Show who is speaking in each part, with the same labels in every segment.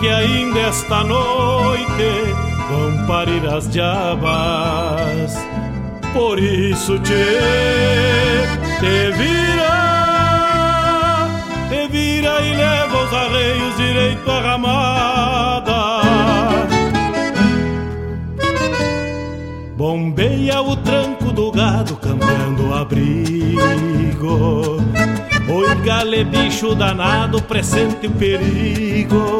Speaker 1: que ainda esta noite vão parir as diabas. Por isso te, te vira, te vira e leva os arreios direito à ramada. Bombeia o tranco do gado cambiando o abrigo Oi, gale, bicho danado, presente o perigo.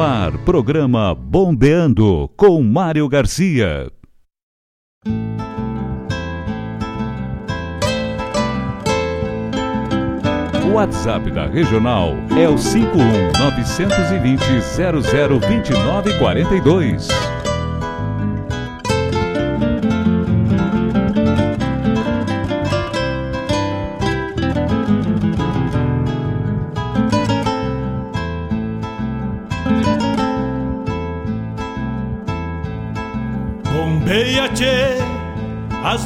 Speaker 2: Ar, programa Bombeando com Mário Garcia. O WhatsApp da Regional é o 51 920 0029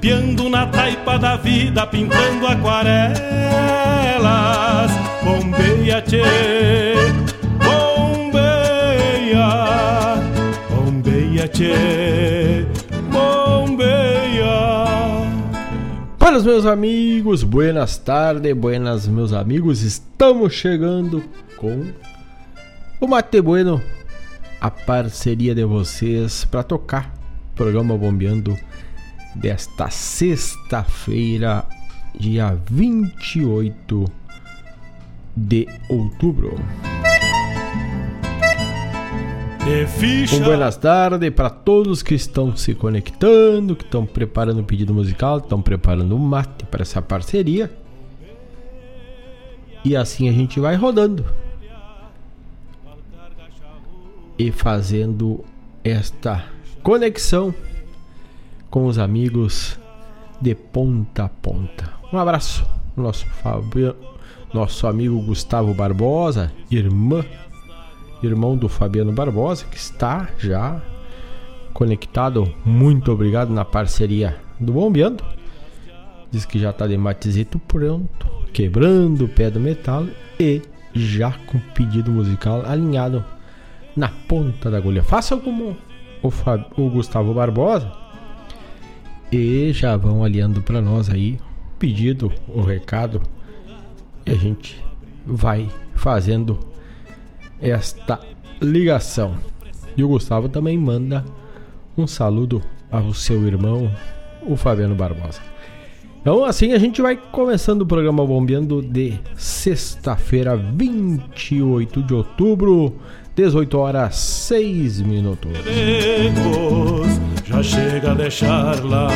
Speaker 1: Golpeando na taipa da vida pintando aquarelas. Bombeia, tchê, bombeia, bombeia, tchê,
Speaker 3: os meus amigos, buenas tardes, buenas meus amigos, estamos chegando com o Mate Bueno, a parceria de vocês para tocar programa Bombeando desta sexta-feira, dia 28 de outubro. Um buenas tardes para todos que estão se conectando, que estão preparando o pedido musical, estão preparando o mate para essa parceria. E assim a gente vai rodando e fazendo esta conexão com os amigos de ponta a ponta. Um abraço, nosso Fabiano, nosso amigo Gustavo Barbosa, irmã, irmão do Fabiano Barbosa, que está já conectado. Muito obrigado na parceria do Bombeando. Diz que já está de matizito pronto, quebrando o pé do metal e já com pedido musical alinhado na ponta da agulha. Faça como o, Fab, o Gustavo Barbosa e já vão aliando para nós aí pedido, o recado e a gente vai fazendo esta ligação. E o Gustavo também manda um saludo ao seu irmão, o Fabiano Barbosa. Então assim a gente vai começando o programa Bombeando de sexta-feira, 28 de outubro 18 horas 6 minutos.
Speaker 1: Já chega a deixar lá.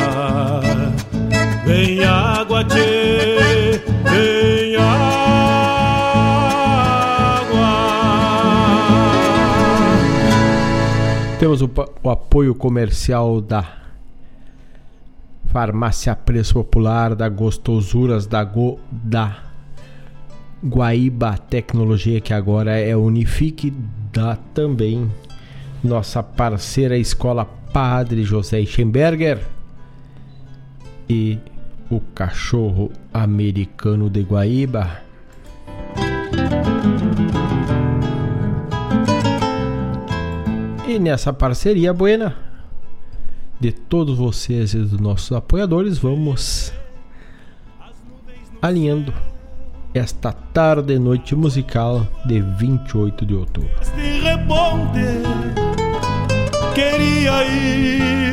Speaker 1: Vem água, tchê, vem água.
Speaker 3: Temos o, o apoio comercial da Farmácia Preço Popular, da Gostosuras, da Go, da Guaíba Tecnologia, que agora é Unifique, da também nossa parceira Escola Padre José Schemberger e o cachorro americano de Guaíba. E nessa parceria buena de todos vocês e dos nossos apoiadores, vamos alinhando esta tarde e noite musical de 28 de outubro.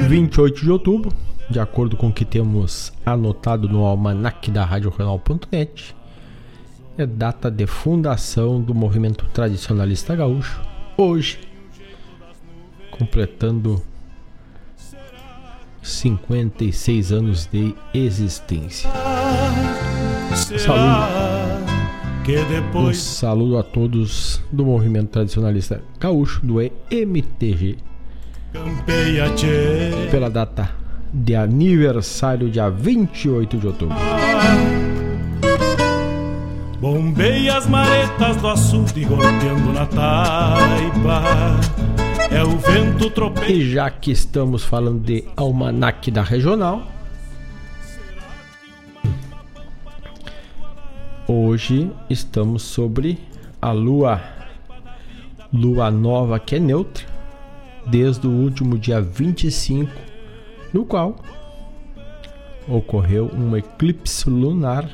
Speaker 3: 28 de outubro, de acordo com o que temos anotado no almanac da RadioRenal.net, é data de fundação do movimento tradicionalista gaúcho. Hoje, completando 56 anos de existência. Saúde. Um saludo a todos do movimento tradicionalista gaúcho do MTG. Pela data de aniversário, dia 28 de outubro.
Speaker 1: Bombei as maretas do açude golpeando na taipa. É o vento tropeiro.
Speaker 3: E já que estamos falando de almanac da regional, Hoje estamos sobre a lua lua nova que é neutra desde o último dia 25, no qual ocorreu um eclipse lunar.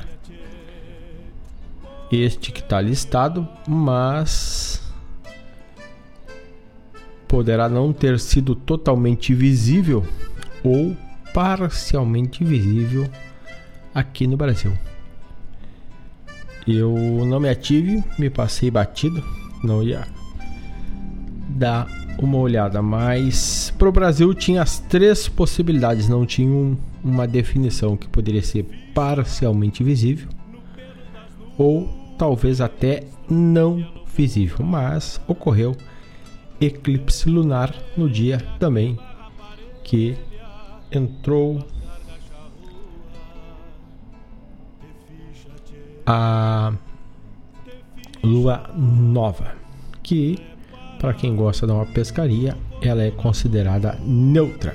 Speaker 3: Este que está listado, mas poderá não ter sido totalmente visível ou parcialmente visível aqui no Brasil. Eu não me ative, me passei batido, não ia dar uma olhada, mas pro Brasil tinha as três possibilidades, não tinha um, uma definição que poderia ser parcialmente visível ou talvez até não visível, mas ocorreu eclipse lunar no dia também que entrou a lua nova, que para quem gosta de uma pescaria, ela é considerada neutra.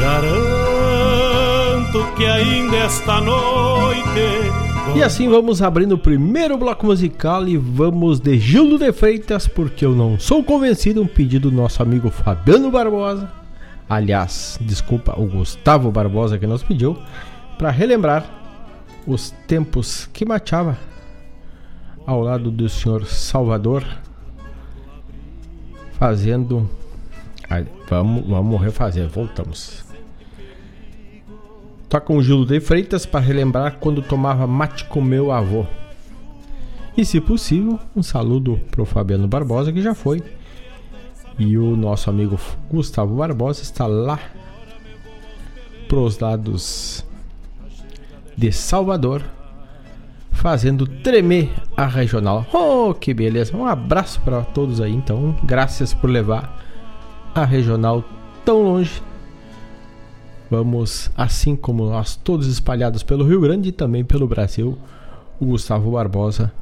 Speaker 1: Garanto que ainda esta noite.
Speaker 3: E assim vamos abrindo o primeiro bloco musical e vamos de Gildo de Freitas, porque eu não sou convencido, um pedido do nosso amigo Fabiano Barbosa. Aliás, desculpa, o Gustavo Barbosa que nos pediu, para relembrar os tempos que mateava ao lado do senhor Salvador, fazendo. vamos, vamos refazer, voltamos. Toca um Gilo de Freitas para relembrar quando tomava mate com meu avô. E se possível, um saludo para o Fabiano Barbosa que já foi. E o nosso amigo Gustavo Barbosa está lá pros lados de Salvador fazendo tremer a regional. Oh, que beleza! Um abraço para todos aí, então. Graças por levar a regional tão longe. Vamos, assim como nós todos espalhados pelo Rio Grande e também pelo Brasil, o Gustavo Barbosa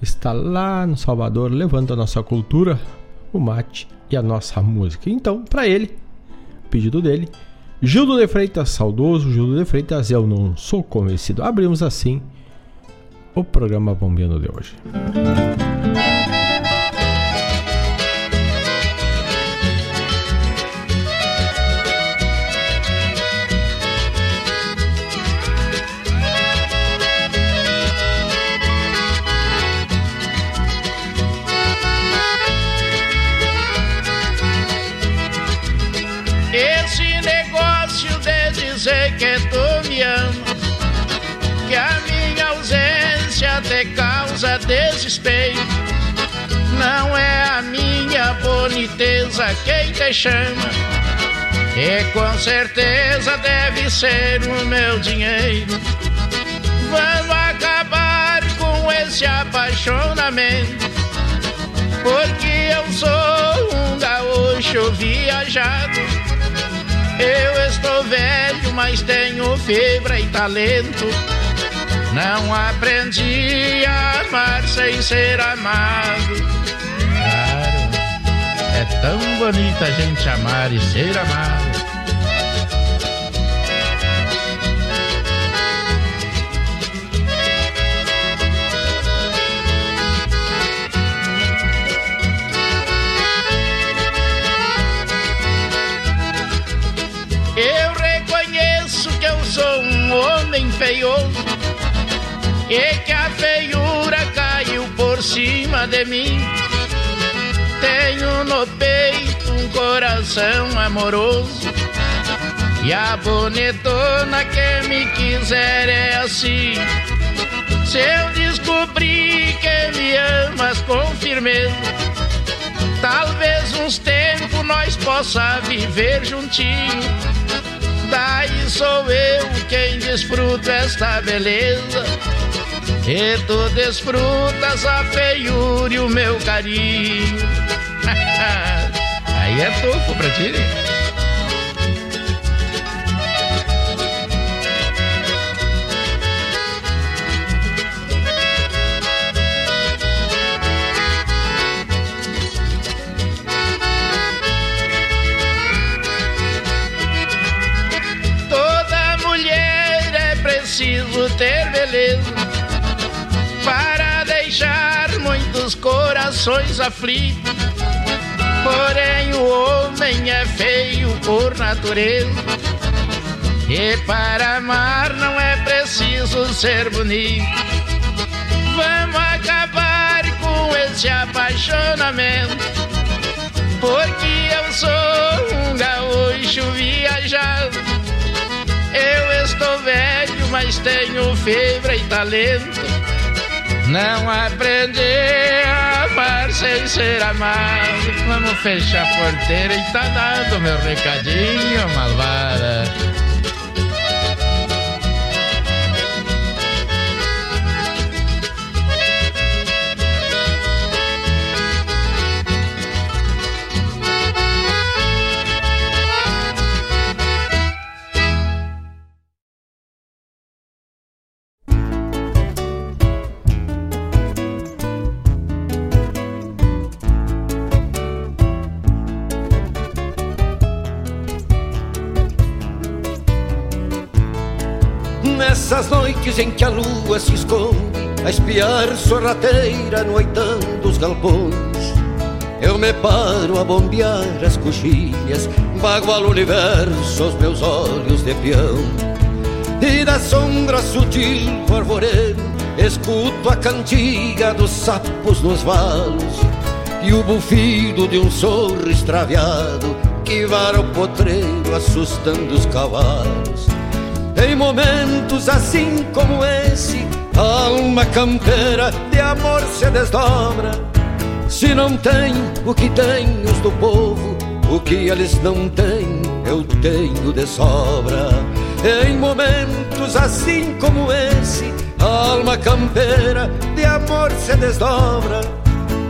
Speaker 3: está lá no Salvador levando a nossa cultura, o mate e a nossa música. Então, para ele, pedido dele, Gildo de Freitas, saudoso Gildo de Freitas, eu não sou convencido. Abrimos assim o programa Bombeando de hoje.
Speaker 4: Boniteza quem te chama, e com certeza deve ser o meu dinheiro. Vamos acabar com esse apaixonamento, porque eu sou um gaúcho viajado. Eu estou velho, mas tenho fibra e talento. Não aprendi a amar sem ser amado. É tão bonita a gente amar e ser amado. Eu reconheço que eu sou um homem feioso e que a feiura caiu por cima de mim. No peito um coração amoroso e a bonitona que me quiser é assim. Se eu descobrir que me amas com firmeza, talvez uns tempos nós possa viver juntinho. Daí sou eu quem desfruto esta beleza. E tu desfrutas a feiura e o meu carinho. Aí é tufo pra ti. Toda mulher é preciso ter beleza muitos corações aflitos. Porém, o homem é feio por natureza. E para amar não é preciso ser bonito. Vamos acabar com esse apaixonamento. Porque eu sou um gaúcho viajado. Eu estou velho, mas tenho fibra e talento. Não aprendi a amar sem ser amado. Vamos fechar a porteira e tá dando meu recadinho, malvada.
Speaker 5: Nessas noites em que a lua se esconde A espiar sorrateira noitando os galpões. Eu me paro a bombear as coxilhas Bagualo o universo aos meus olhos de peão. E da sombra sutil do arvoredo Escuto a cantiga dos sapos nos valos E o bufido de um sorro extraviado Que vara o potreiro assustando os cavalos em momentos assim como esse, a alma campeira de amor se desdobra. Se não tenho o que tenho os do povo, o que eles não têm, eu tenho de sobra. Em momentos assim como esse, a alma campeira de amor se desdobra.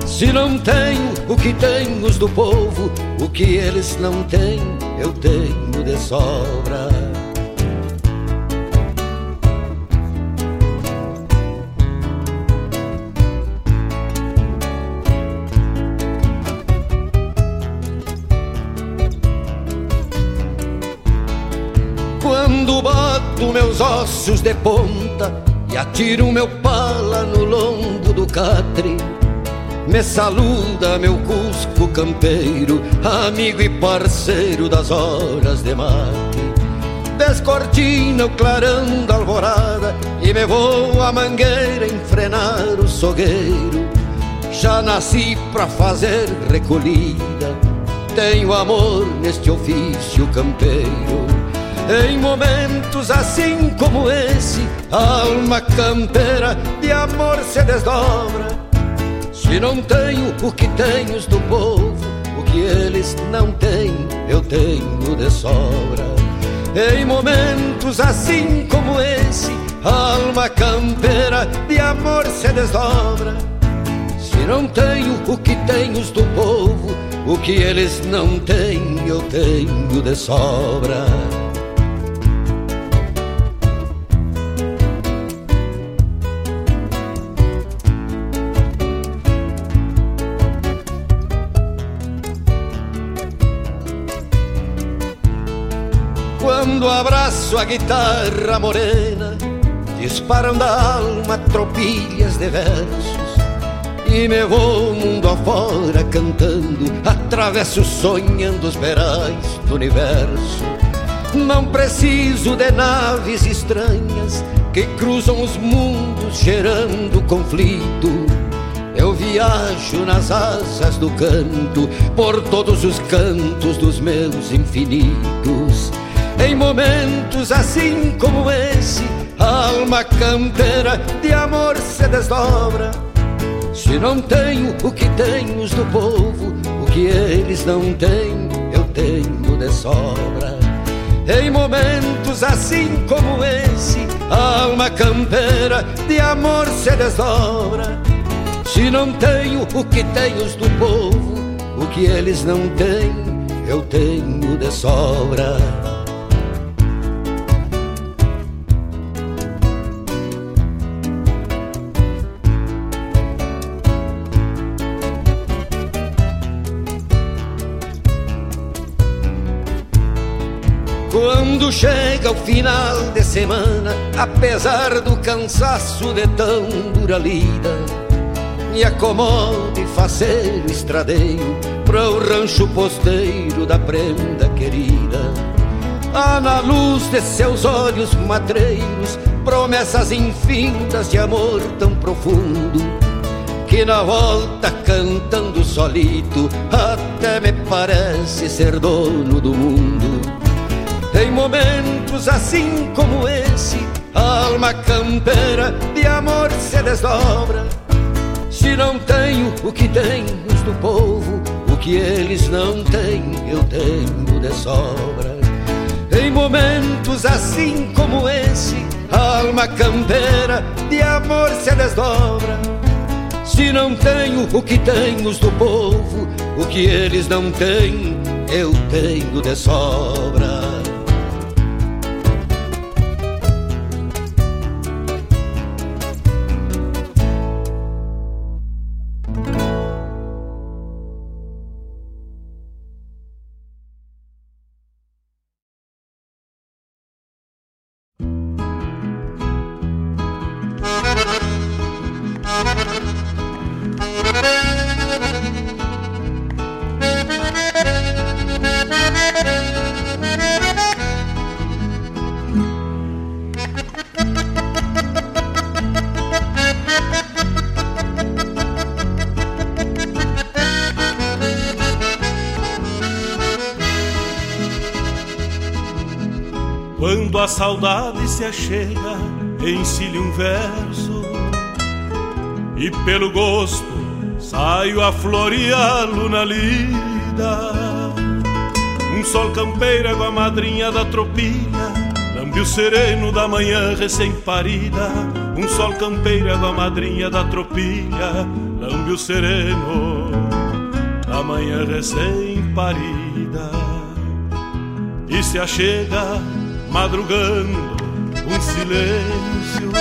Speaker 5: Se não tenho o que tenho os do povo, o que eles não têm, eu tenho de sobra. Boto meus ossos de ponta e atiro meu pala no lombo do catre. Me saluda meu cusco campeiro, amigo e parceiro das horas de mate. Descortina o clarão da alvorada e me vou a mangueira enfrenar o sogueiro. Já nasci pra fazer recolhida, tenho amor neste ofício campeiro. Em momentos assim como esse, a alma campeira de amor se desdobra. Se não tenho o que tenho do povo, o que eles não têm, eu tenho de sobra. Em momentos assim como esse, a alma campeira de amor se desdobra. Se não tenho o que tenho do povo, o que eles não têm, eu tenho de sobra. Quando abraço a guitarra morena, disparam da alma tropilhas de versos. E me vou mundo afora cantando, atravesso sonhando os verais do universo. Não preciso de naves estranhas que cruzam os mundos gerando conflito. Eu viajo nas asas do canto, por todos os cantos dos meus infinitos. Em momentos assim como esse, a alma campeira de amor se desdobra. Se não tenho o que tenho do povo, o que eles não têm, eu tenho de sobra. Em momentos assim como esse, a alma campeira de amor se desdobra. Se não tenho o que tenho do povo, o que eles não têm, eu tenho de sobra. Quando chega o final de semana, apesar do cansaço de tão dura lida, me acomode fazer o estradeio para o rancho posteiro da prenda querida. Há na luz de seus olhos matreiros promessas infindas de amor tão profundo que na volta cantando solito até me parece ser dono do mundo. Em momentos assim como esse, a alma campeira de amor se desdobra. Se não tenho o que tem os do povo, o que eles não têm, eu tenho de sobra. Em momentos assim como esse, a alma campeira de amor se desdobra. Se não tenho o que tem os do povo, o que eles não têm, eu tenho de sobra.
Speaker 1: Saio a floreá-lo na lida. Um sol campeiro, água madrinha da tropilha. Lambe o sereno da manhã recém-parida. Um sol campeiro, água madrinha da tropilha. Lambe o sereno da manhã recém-parida. E se achega madrugando um silêncio,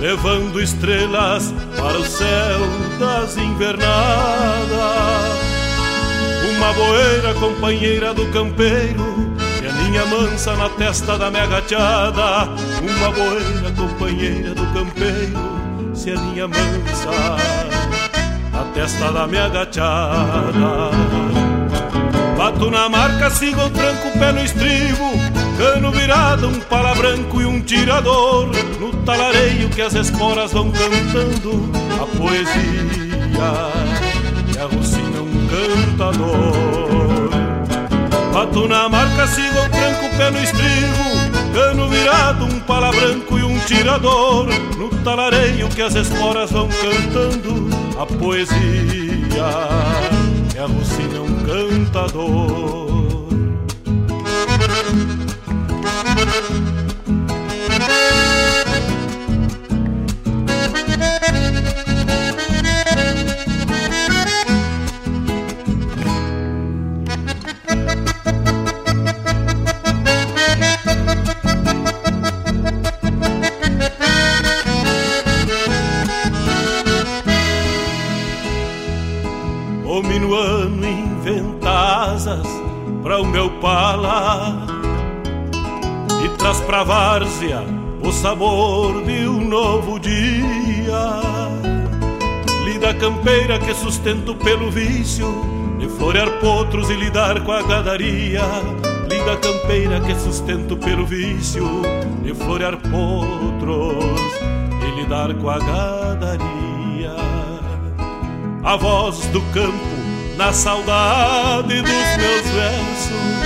Speaker 1: levando estrelas para o céu das invernadas. Uma boeira companheira do campeiro, que aninha mansa na testa da minha gachada. Uma boeira companheira do campeiro, se aninha mansa na testa da minha gachada. Bato na marca, sigo o tranco pelo estribo Cano virado, um pala branco e um tirador. No talareio que as esporas vão cantando A poesia que arrucina um cantador. Bato na marca, sigo o tranco pelo estribo. Cano virado, um pala branco e um tirador. No talareio que as esporas vão cantando A poesia que alucina um cantador. Música sabor de um novo dia. Lida campeira que sustento pelo vício de florear potros e lidar com a gadaria. Lida campeira que sustento pelo vício de florear potros e lidar com a gadaria a voz do campo na saudade dos meus versos.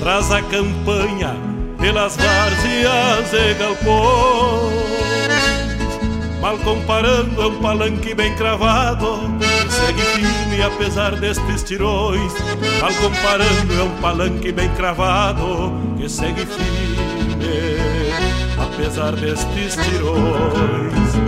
Speaker 1: Traz a campanha pelas várzeas e galpões. Mal comparando, é um palanque bem cravado que segue firme apesar destes tirões. Mal comparando, é um palanque bem cravado que segue firme apesar destes tirões.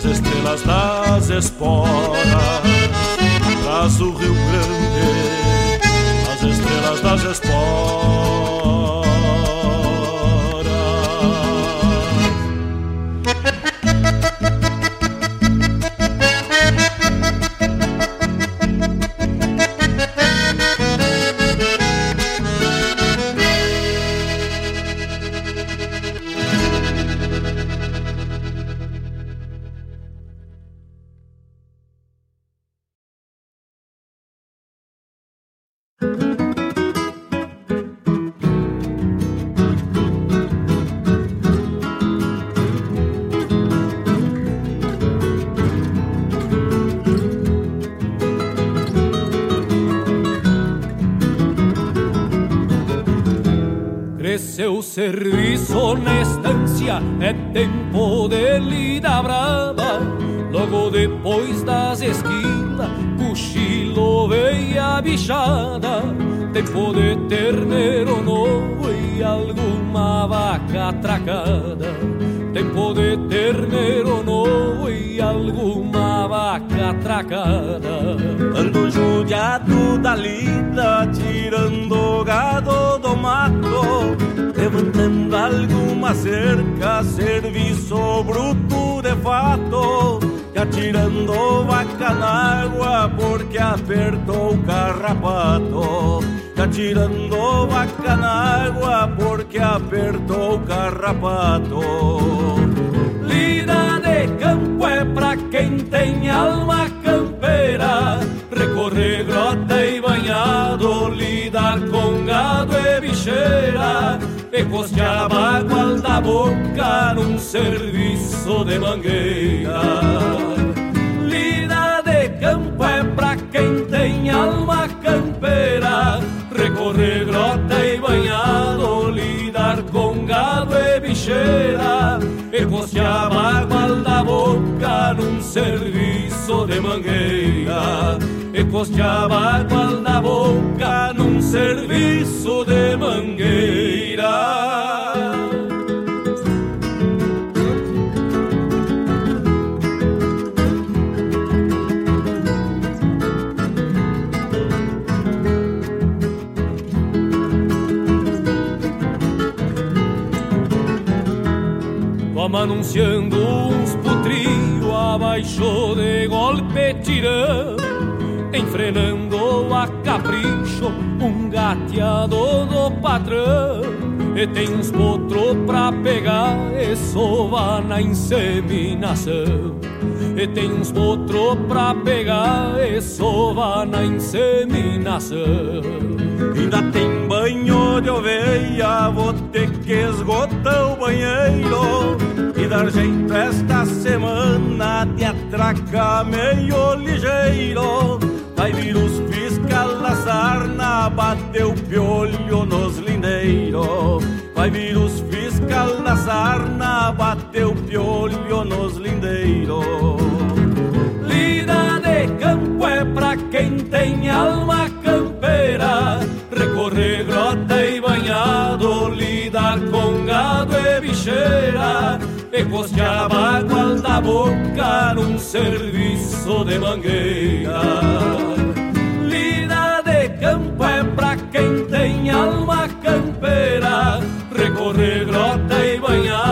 Speaker 1: as estrelas das esporas, traz o Rio Grande, as estrelas das esporas.
Speaker 6: ser alguma
Speaker 7: cerca, serviço bruto de fato, e atirando vaca na água porque apertou o carrapato. boca tirando vaca na água porque apertou o carrapato.
Speaker 6: Lida de campo é pra quem tem alma campeira, recorrer grota e banhado, lidar com gado e bicheira, e costear boca num serviço de mangueira. Lida de campo é pra quem tem alma campeira, recorrer grota e banhado, lidar com gado e bicheira, costear bagual da boca num serviço de mangueira. E costear bagual da boca num serviço de mangueira. Como anunciando uns putrio abaixo de golpe tirão Enfrenando a capricho um gateado do patrão. E tem uns potros pra pegar e sova na inseminação E tem uns potros pra pegar e sova na inseminação.
Speaker 7: Ainda tem banho de oveia, vou ter que esgotar o banheiro E dar jeito esta semana de atracar meio ligeiro. Vai vir os fiscal da sarna, bateu piolho nos lindeiros. Vai vir os fiscal da sarna, bateu piolho nos lindeiros
Speaker 6: quem tem alma campeira, recorrer grota e banhado, lidar com gado e bicheira, e costear bagual da boca num serviço de mangueira. Lida de campo é pra quem tem alma campeira, recorrer grota e banhado,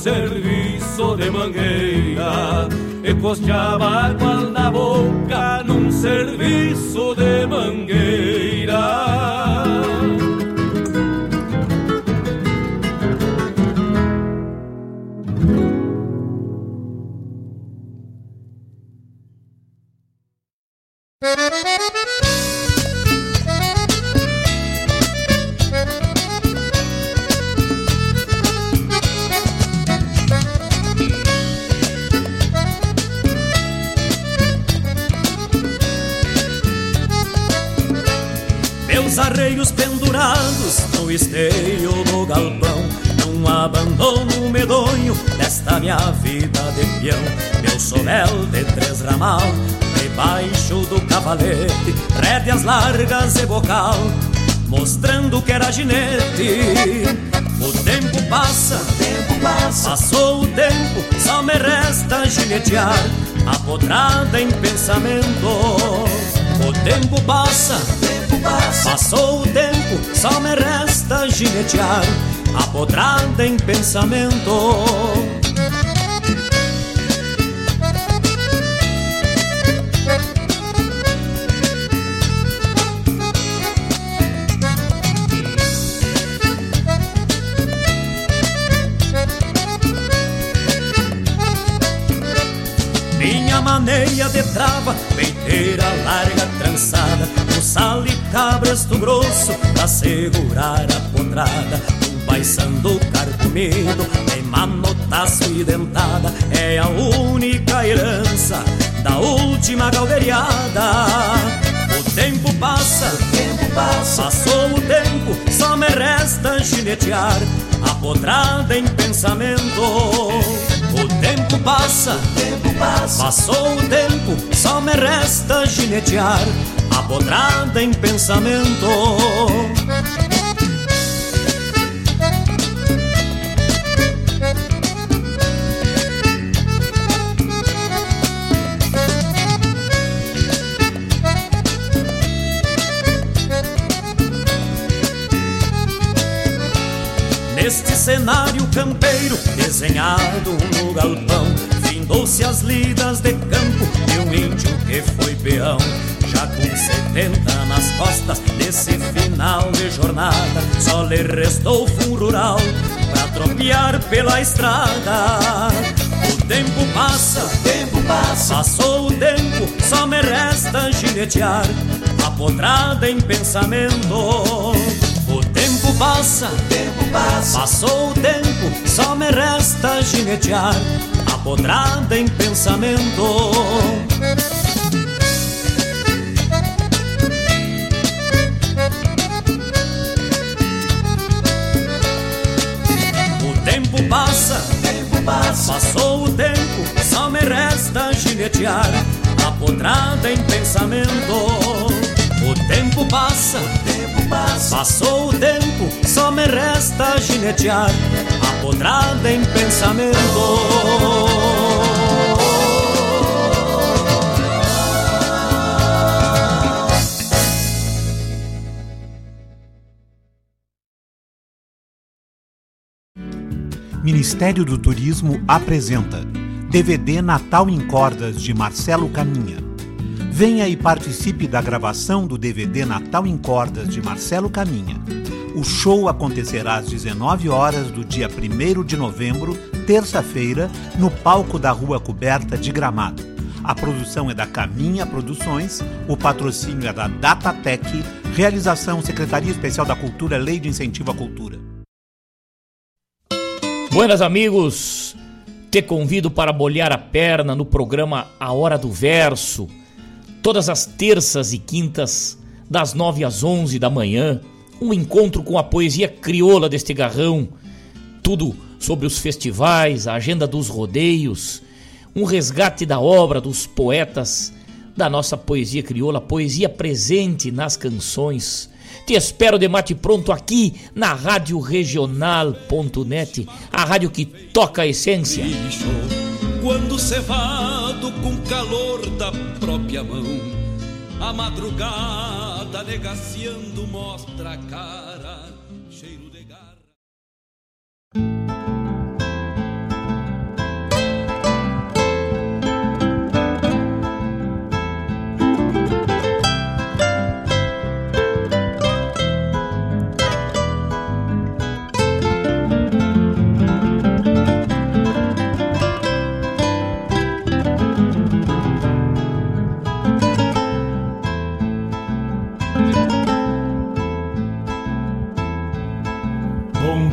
Speaker 6: serviço de mangueira. E costear bagual da boca num serviço de mangueira.
Speaker 8: Arreios pendurados no esteio do galpão Num abandono medonho desta minha vida de peão. Meu sovel de três ramal debaixo do cavalete Rédeas largas e bocal mostrando que era ginete. O tempo passa, o tempo passa. Passou o tempo, só me resta ginetear Apodrada em pensamento O tempo passa, o tempo passa Passou o tempo, só me resta ginetear Apodrada em pensamento maneia de trava, peiteira larga trançada Um sal e cabresto grosso pra segurar a potrada Um paisando carcomido, em manotaço e dentada É a única herança da última galdeiriada O tempo passa, o tempo passa. Passou o tempo, só me resta ginetear Apodrada em pensamento O tempo passa, o tempo passa. Passou o tempo, só me resta ginetear Apodrada em pensamento cenário campeiro desenhado no galpão, fim Contou-se as lidas de campo de um índio que foi peão. Já com 70 nas costas desse final de jornada, só lhe restou fundo rural pra tropear pela estrada. O tempo passa, o tempo passa, passou o tempo, só me resta ginetear, apodrada em pensamento. O tempo passa, o tempo passa, passou o tempo, só me resta ginetear, apodrada em pensamento. passa, tempo passa, passou o tempo, só me resta ginetear, apodrada em pensamento. O tempo passa, o tempo passa, passou o tempo, só me resta ginetear, apodrada em pensamento.
Speaker 9: Ministério do Turismo apresenta DVD Natal em Cordas de Marcelo Caminha. Venha e participe da gravação do DVD Natal em Cordas de Marcelo Caminha. O show acontecerá às 19 horas do dia 1 de novembro, terça-feira, no palco da Rua Coberta de Gramado. A produção é da Caminha Produções, o patrocínio é da Datatec, realização Secretaria Especial da Cultura, Lei de Incentivo à Cultura.
Speaker 10: Buenas amigos, te convido para bolhar a perna no programa A Hora do Verso, todas as terças e quintas, das nove às onze da manhã, um encontro com a poesia crioula deste garrão, tudo sobre os festivais, a agenda dos rodeios, um resgate da obra dos poetas da nossa poesia crioula, poesia presente nas canções, te espero de mate pronto aqui na Rádio Regional.net, a rádio que toca a essência.
Speaker 6: Quando cevado com calor da própria mão, a madrugada negaciando mostra a cara,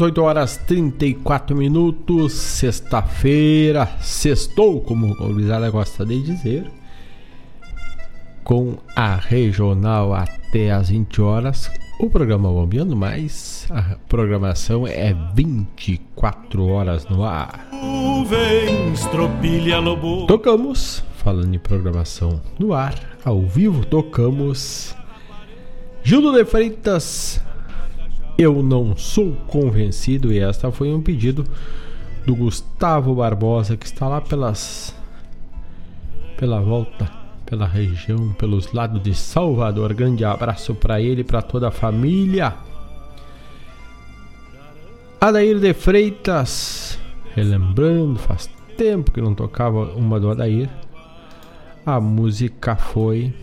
Speaker 3: 18 horas 34 minutos, sexta-feira, sextou, como o Luizada gosta de dizer, com a regional até às 20 horas. O programa Bombeando Mais, a programação é 24 horas no ar. Tocamos, falando em programação no ar, ao vivo, tocamos Gildo de Freitas eu não sou convencido, e esta foi um pedido do Gustavo Barbosa, que está lá pelas. pela volta, pela região, pelos lados de Salvador. Grande abraço para ele para toda a família. Adair de Freitas, relembrando, faz tempo que não tocava uma do Adair. A música foi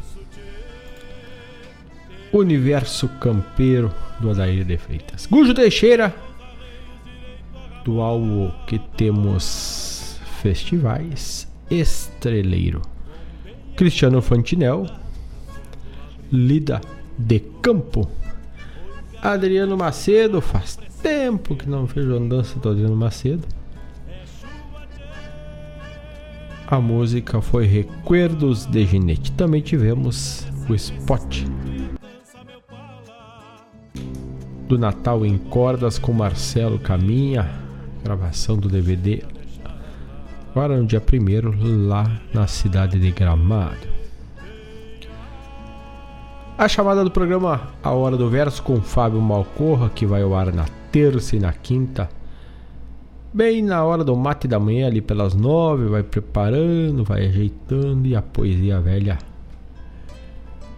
Speaker 3: Universo Campeiro do Adair de Freitas. Gujo Teixeira, do álbum que temos festivais, Estreleiro. Cristiano Fantinel, Lida de Campo, Adriano Macedo, faz tempo que não vejo andança do Adriano Macedo. A música foi Recuerdos de Ginete. Também tivemos o spot do Natal em Cordas com Marcelo Caminha, gravação do DVD agora no dia 1 lá na cidade de Gramado. A chamada do programa A Hora do Verso com Fábio Malcorra, que vai ao ar na terça e na quinta. Bem na hora do mate da manhã, ali pelas nove, vai preparando, vai ajeitando e a poesia velha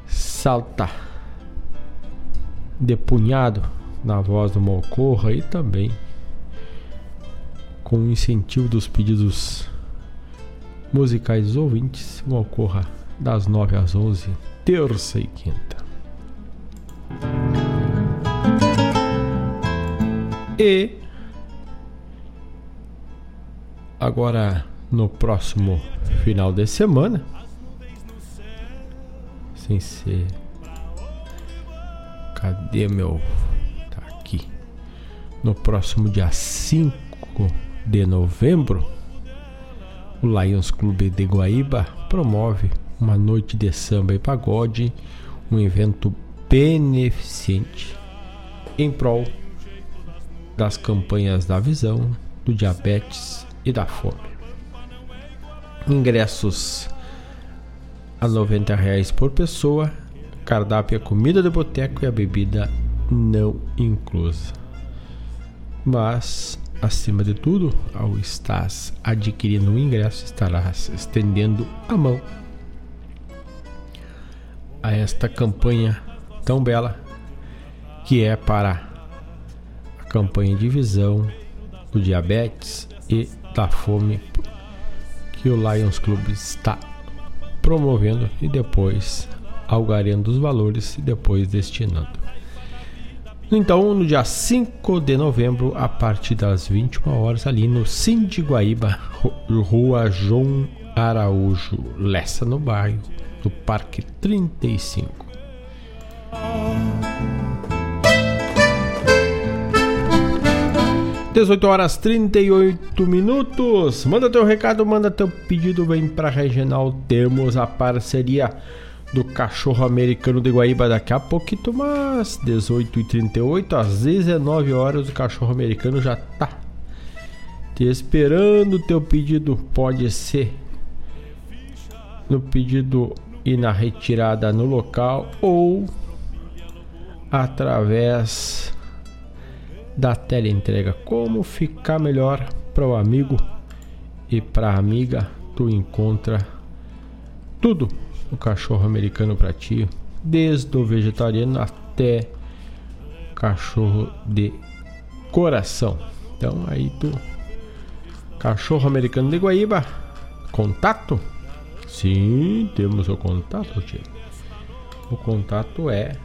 Speaker 3: salta de punhado na voz do Malcorra e também com o incentivo dos pedidos musicais dos ouvintes, vão ocorra das 9 às 11, terça e quinta. E agora no próximo final de semana, sem ser. Cadê meu. No próximo dia 5 de novembro, o Lions Clube de Guaíba promove uma noite de samba e pagode, um evento beneficente em prol das campanhas da visão, do diabetes e da fome. Ingressos a 90 reais por pessoa, cardápio a comida de boteco e a bebida não inclusa. Mas Acima de tudo, ao estás adquirindo o ingresso, estarás estendendo a mão a esta campanha tão bela que é para a campanha de visão do diabetes e da fome que o Lions Club está promovendo e depois algareando os valores e depois destinando. Então, no dia 5 de novembro, a partir das 21 horas, ali no Cindy Guaíba, Rua João Araújo Lessa, no bairro do Parque 35. Dezoito horas 38 minutos. Manda teu recado, manda teu pedido, vem para Regional. Temos a parceria do cachorro americano de Guaíba daqui a pouquinho, mas 18h38, às 19 horas o cachorro americano já tá te esperando o teu pedido. Pode ser no pedido e na retirada no local ou através da teleentrega. Como ficar melhor para o amigo e para a amiga, tu encontra tudo o cachorro americano para ti, desde o vegetariano até cachorro de coração. Então aí tu cachorro americano de Guaíba, contato? Sim, temos o contato, tio. O contato é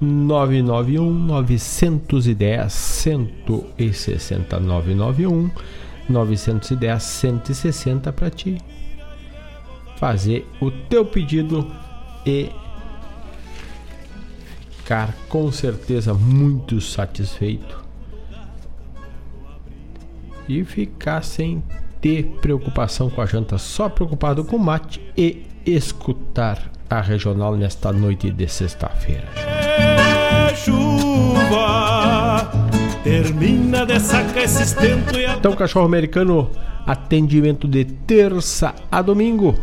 Speaker 3: 991 910 160 991 910 160 para ti fazer o teu pedido e ficar com certeza muito satisfeito e ficar sem ter preocupação com a janta, só preocupado com o mate e escutar a regional nesta noite de sexta-feira. E Então, cachorro americano, atendimento de terça a domingo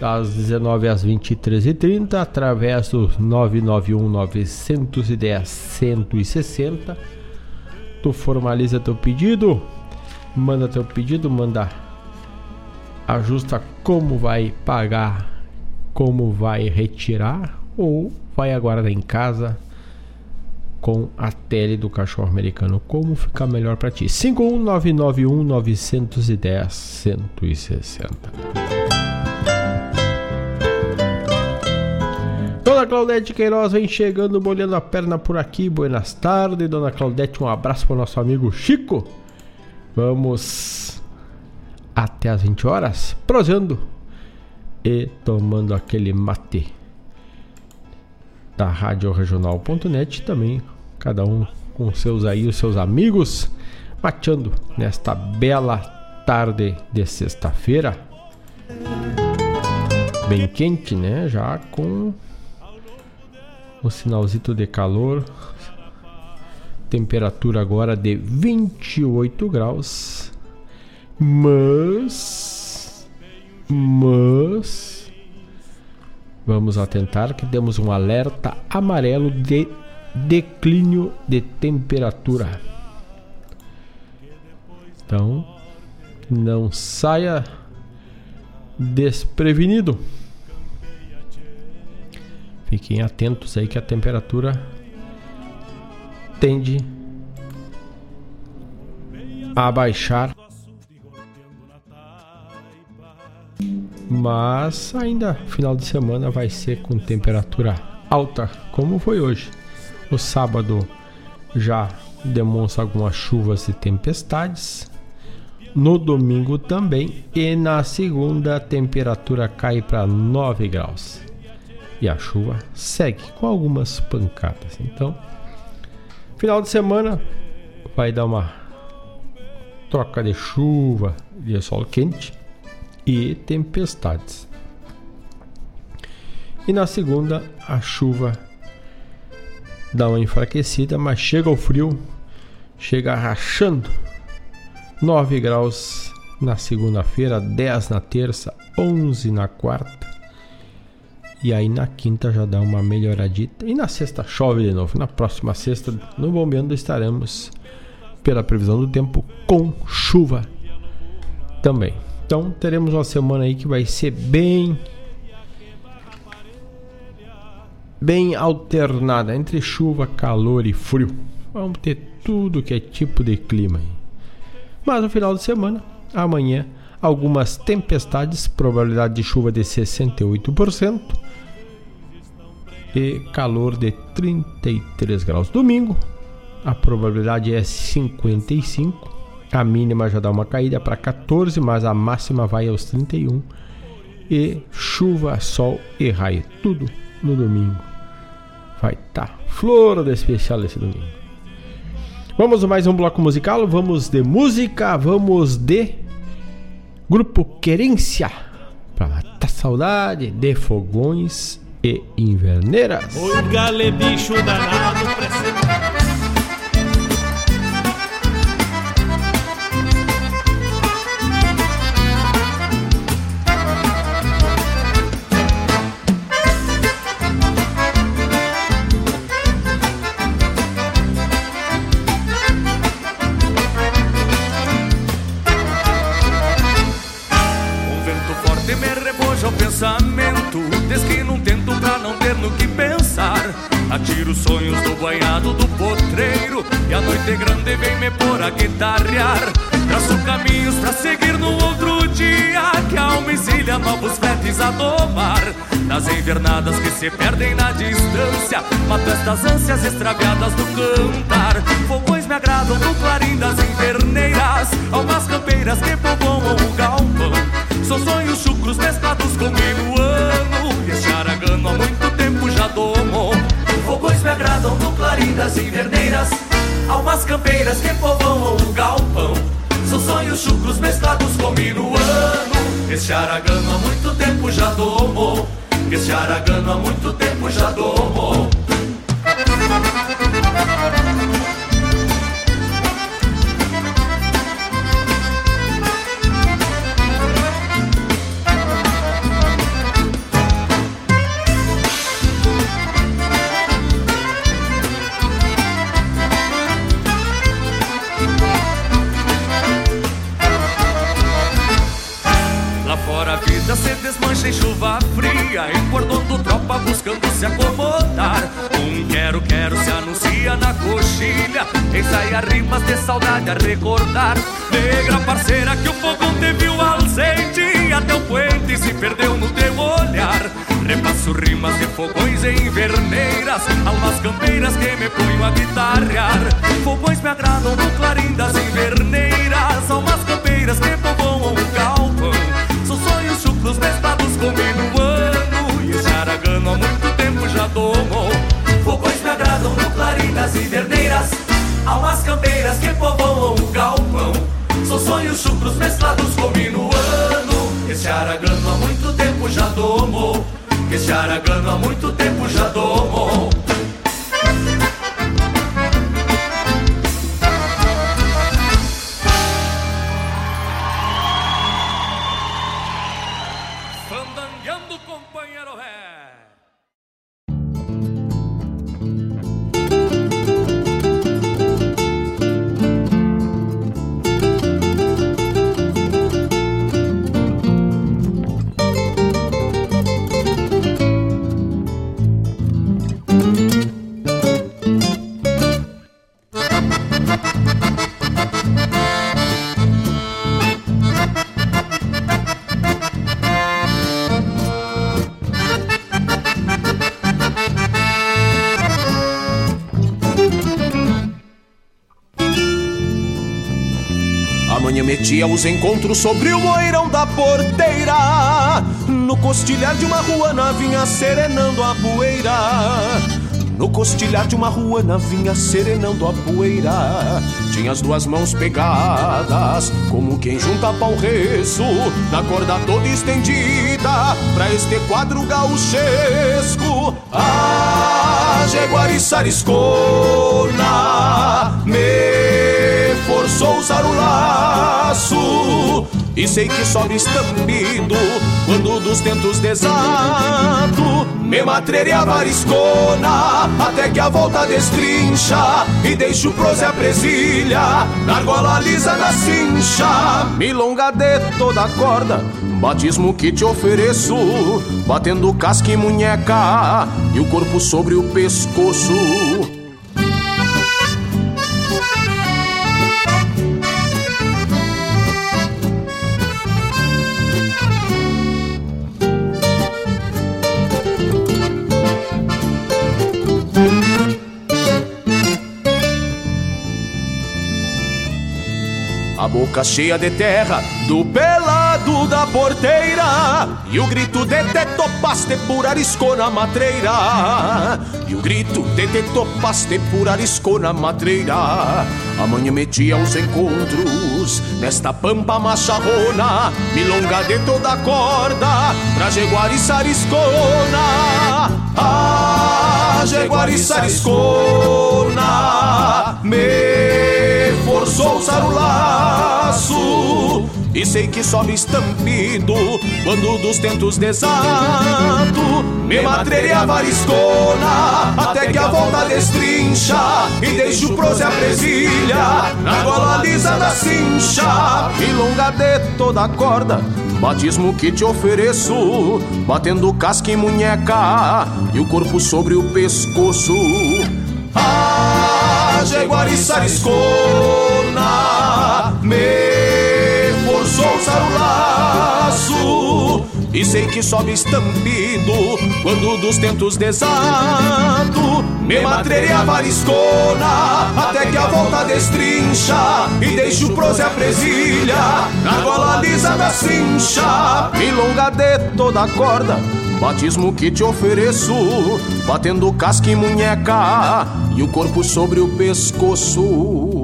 Speaker 3: das 19 às 23h30, através do 991 910 160. Tu formaliza teu pedido manda teu pedido, manda ajusta como vai pagar, como vai retirar ou vai aguardar em casa com a tele do cachorro americano. Como ficar melhor para ti? 51991 910 160. Dona Claudete Queiroz vem chegando, molhando a perna por aqui. Buenas tardes, Dona Claudete. Um abraço para o nosso amigo Chico. Vamos até as 20 horas, prosando e tomando aquele mate da Rádio Regional.net também, cada um com seus aí, os seus amigos, mateando nesta bela tarde de sexta-feira. Bem quente, né? Já com o sinalzito de calor. Temperatura agora de 28 graus. Mas. Mas. Vamos atentar que temos um alerta amarelo de declínio de temperatura. Então, não saia desprevenido. Fiquem atentos aí que a temperatura tende a baixar. Mas ainda final de semana vai ser com temperatura alta, como foi hoje. O sábado já demonstra algumas chuvas e tempestades. No domingo também. E na segunda a temperatura cai para 9 graus e a chuva segue com algumas pancadas. Então, final de semana vai dar uma troca de chuva, de sol quente e tempestades. E na segunda a chuva dá uma enfraquecida, mas chega o frio, chega rachando 9 graus na segunda-feira, 10 na terça, 11 na quarta e aí na quinta já dá uma melhoradita. E na sexta chove de novo. Na próxima sexta, no Bombeando, estaremos, pela previsão do tempo, com chuva também. Então teremos uma semana aí que vai ser bem. Bem alternada entre chuva, calor e frio. Vamos ter tudo que é tipo de clima aí. Mas no final de semana, amanhã, algumas tempestades, probabilidade de chuva de 68% e calor de 33 graus. Domingo, a probabilidade é 55. A mínima já dá uma caída para 14, mas a máxima vai aos 31. E chuva, sol e raio. Tudo no domingo. Vai estar tá flor de especial esse domingo. Vamos mais um bloco musical. Vamos de música. Vamos de Grupo Querência. Para matar saudade de fogões e Inverneiras.
Speaker 1: Oi, gale bicho danado,
Speaker 11: Atiro os sonhos do banhado do potreiro E a noite grande vem me pôr a guitarrear. Traço caminhos pra seguir no outro dia Que a alma exilha novos fletes a domar. Nas invernadas que se perdem na distância Mato estas ânsias extraviadas do cantar. Fogões me agradam no clarim das inverneiras Almas campeiras que povoam o galpão. São sonhos chucros mesclados com minuano Este aragano há muito tempo já domou Fogões me agradam no clarim das inverneiras Almas campeiras que povoam o galpão. São sonhos chucros mesclados com minuano Este aragano há muito tempo já domou. Este aragano há muito tempo já domou em chuva fria Encordando tropa buscando se acomodar. Um quero, quero se anuncia na coxilha Ensaia rimas de saudade a recordar. Negra parceira que o fogão teve o ausente Até o puente se perdeu no teu olhar. Repasso rimas de fogões em verneiras Almas campeiras que me ponho a guitarrear Fogões me agradam no clarim das inverneiras Almas campeiras que povoam o São sonhos chucros mesclados com minuano E esse aragano há muito tempo já domou. Fogões me agradam no clarim das inverneiras Almas campeiras que povoam o galpão. São sonhos chucros mesclados com minuano Esse aragano há muito tempo já domou. Esse aragano há muito tempo já domou
Speaker 12: encontros sobre o moirão da porteira. No costilhar de uma ruana vinha serenando a poeira. No costilhar de uma ruana vinha serenando a poeira. Tinha as duas mãos pegadas Como quem junta pau reço Na corda toda estendida Pra este quadro gauchesco. A Jaguari Sariscona Me forçou usar o laço E sei que sobe estampido Quando dos tentos desato. Me matreire a variscona Até que a volta destrincha E deixo pros a presilha Na argola lisa da cincha. Milonga de toda corda Batismo que te ofereço Batendo casca e munheca E o corpo sobre o pescoço A boca cheia de terra do pelado da porteira. E o grito de te topaste por arisco na matreira. E o grito de te topaste por arisco na matreira. Amanhã metia os encontros nesta pampa macharrona Milonga de toda corda pra Jaguari Sariscona Ah, Jaguari Sariscona Me forçou o E sei que sobe estampido Quando dos tentos desato Me matreire a variscona Até que a volta destrincha E deixo prose a presilha Na gola lisa da cincha. Milonga de toda corda Batismo que te ofereço Batendo casca e munheca E o corpo sobre o pescoço. A Jaguari Sariscona Me usar o laço. E sei que sobe estampido Quando dos tentos desato. Me matreire a variscona Até que a volta destrincha E deixo prose a presilha Na gola lisa da cincha. Milonga de toda corda Batismo que te ofereço Batendo casca e munheca E o corpo sobre o pescoço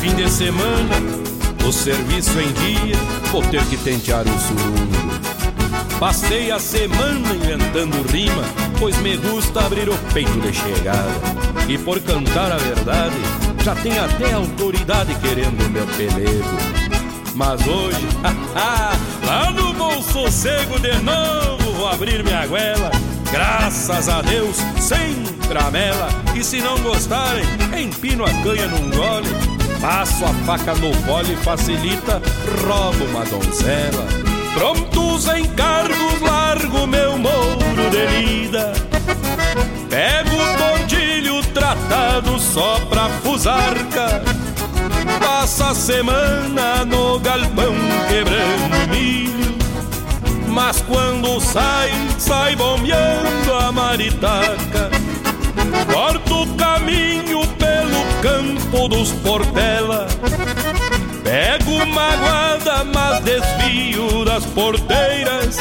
Speaker 1: fim de semana, o serviço em dia, vou ter que tentear o surungo. Passei a semana inventando rima, pois me gusta abrir o peito de chegada. E por cantar a verdade,
Speaker 13: já tem até autoridade querendo meu pelego. Mas hoje, lá no bom sossego de novo, vou abrir minha goela. Graças a Deus, sem tramela. E se não gostarem, empino a canha num gole. Passo a faca no fole, facilita, roubo uma donzela. Prontos encargos, largo meu mouro de lida. Pego o tordilho tratado só pra fusarca. Passa a semana no galpão quebrando milho. Mas quando sai, sai bombeando a maritaca. Corto o caminho campo dos Portela. Pego uma guarda, mas desvio das porteiras.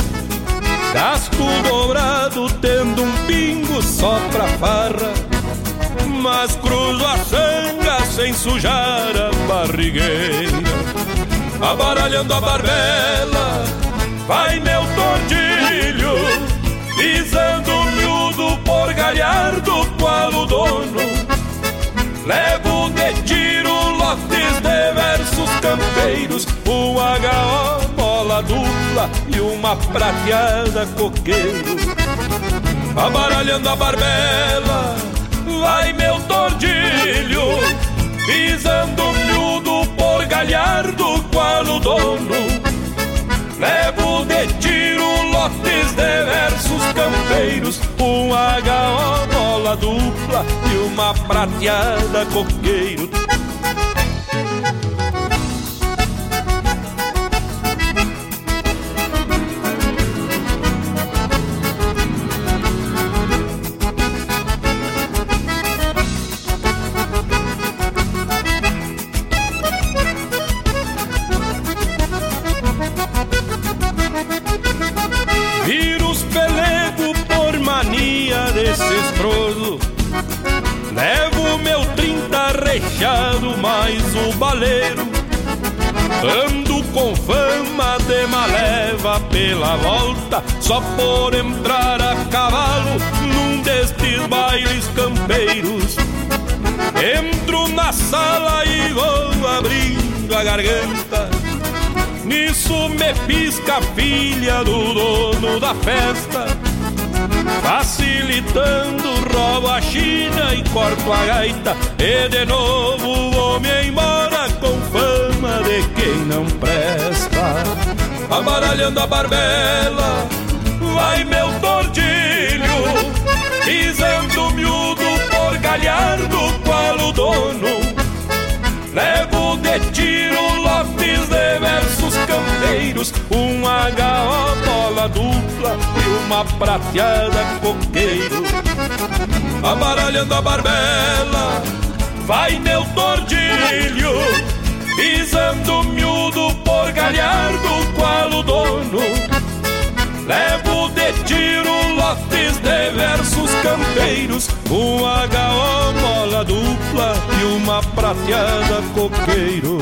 Speaker 13: Gasto dobrado tendo um pingo só pra farra Mas cruzo a sanga sem sujar a barrigueira Abaralhando a barbela, vai meu tordilho Pisando miúdo por galhardo qual o dono Levo de tiro lotes de versos campeiros Um HO bola dupla e uma prateada coqueiro. Abaralhando a barbela, vai meu tordilho Pisando miúdo por galhardo qual o dono. Levo de tiro lotes de versos campeiros Um HO bola dupla e uma prateada coqueiro Levo meu trinta rechado mais o baleiro. Ando com fama de maleva pela volta Só por entrar a cavalo num destes bailes campeiros. Entro na sala e vou abrindo a garganta. Nisso me pisca a filha do dono da festa Facilitando, roubo a China e corto a gaita. E de novo vou me embora com fama de quem não presta. Amaralhando a barbela, vai meu tordilho Pisando miúdo por galhardo qual o dono Levo de tiro lotes de versos campeiros Um HO bola dupla e uma prateada coqueiro Amaralhando a barbela, vai meu tordilho Pisando miúdo por galhardo qual o dono. Levo de tiro lotes de versos campeiros Um HO mola dupla e uma prateada coqueiro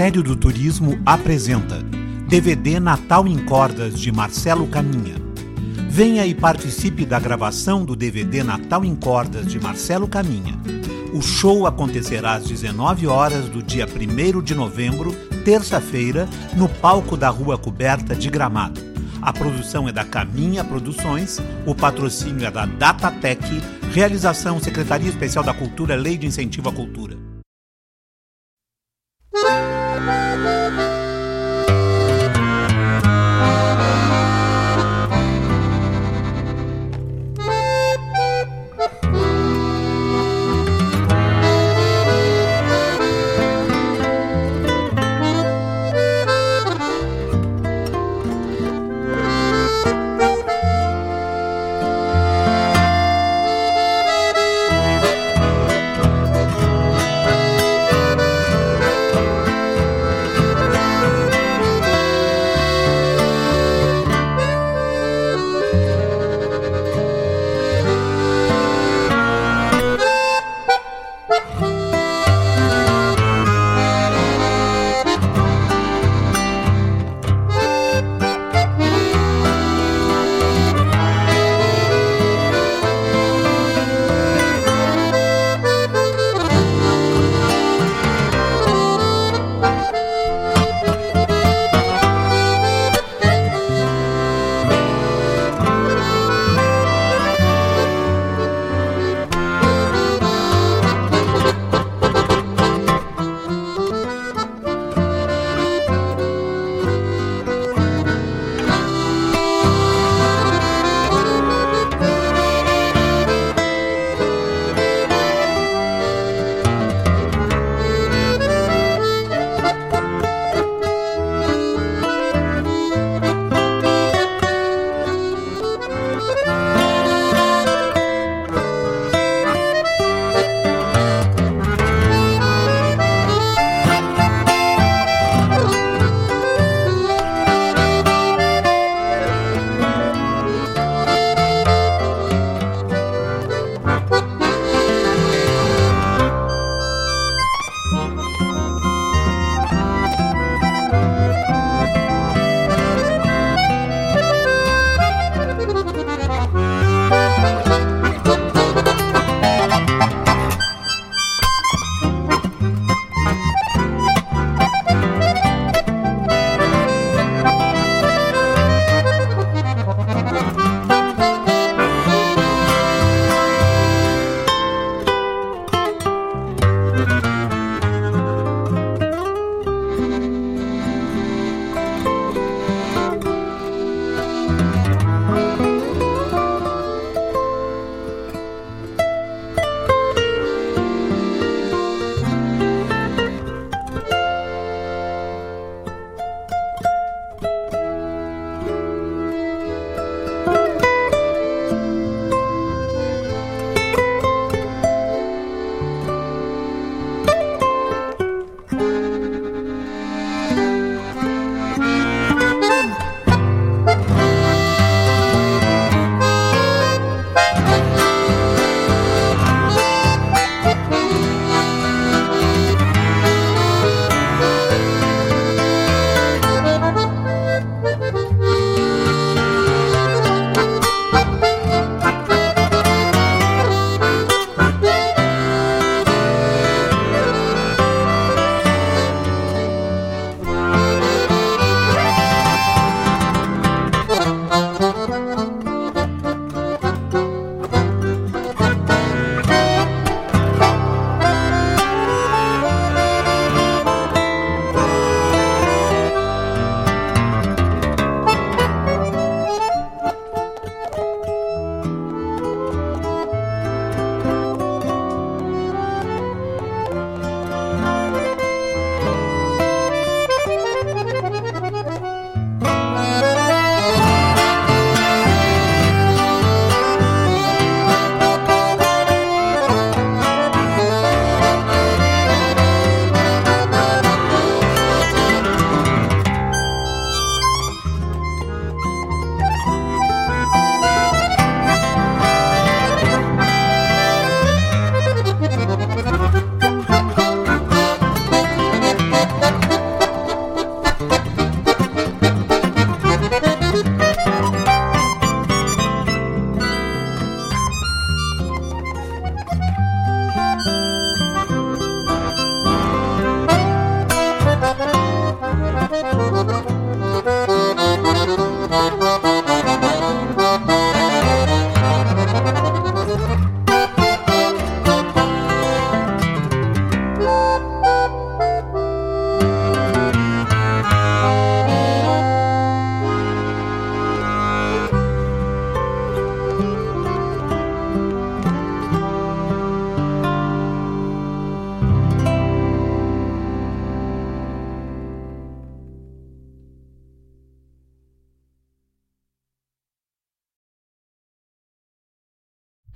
Speaker 9: Ministério do Turismo apresenta DVD Natal em Cordas de Marcelo Caminha. Venha e participe da gravação do DVD Natal em Cordas de Marcelo Caminha. O show acontecerá às 19 horas do dia 1 de novembro, terça-feira, no palco da Rua Coberta de Gramado. A produção é da Caminha Produções, o patrocínio é da Datatec, realização Secretaria Especial da Cultura, Lei de Incentivo à Cultura.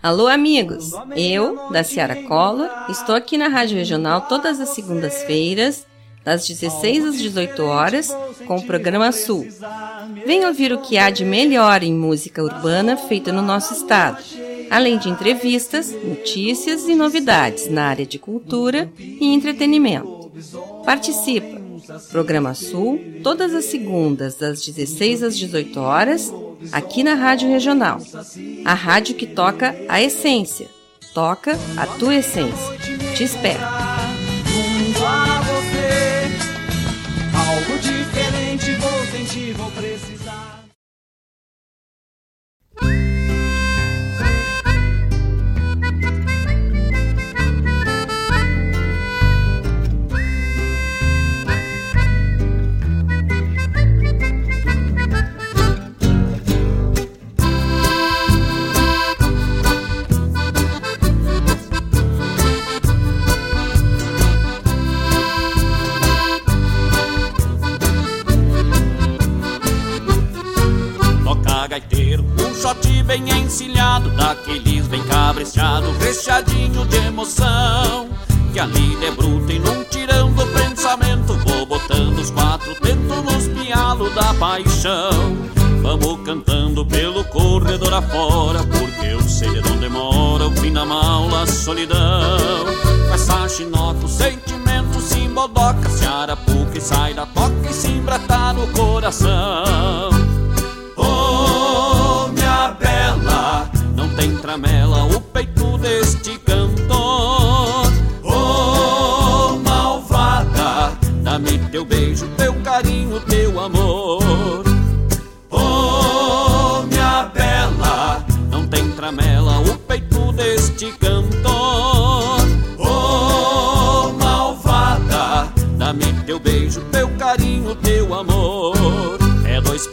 Speaker 14: Alô, amigos! Eu, da Ciara Collor, estou aqui na Rádio Regional todas as segundas-feiras, das 16 às 18 horas, com o programa Sul. Venha ouvir o que há de melhor em música urbana feita no nosso estado, além de entrevistas, notícias e novidades na área de cultura e entretenimento. Participa! Programa Sul, todas as segundas, das 16 às 18 horas, aqui na Rádio Regional. A rádio que toca a essência. Toca a tua essência. Te espero.
Speaker 15: Paixão. Vamos cantando pelo corredor afora Porque eu sei de onde mora o fim da maula, a solidão. Com essa chinoca o sentimento se embodoca Se arapuca e sai da toca e se embrata no coração. Oh, minha bela, não tem tramela o peito deste cantor. Oh, malvada, dá-me teu beijo,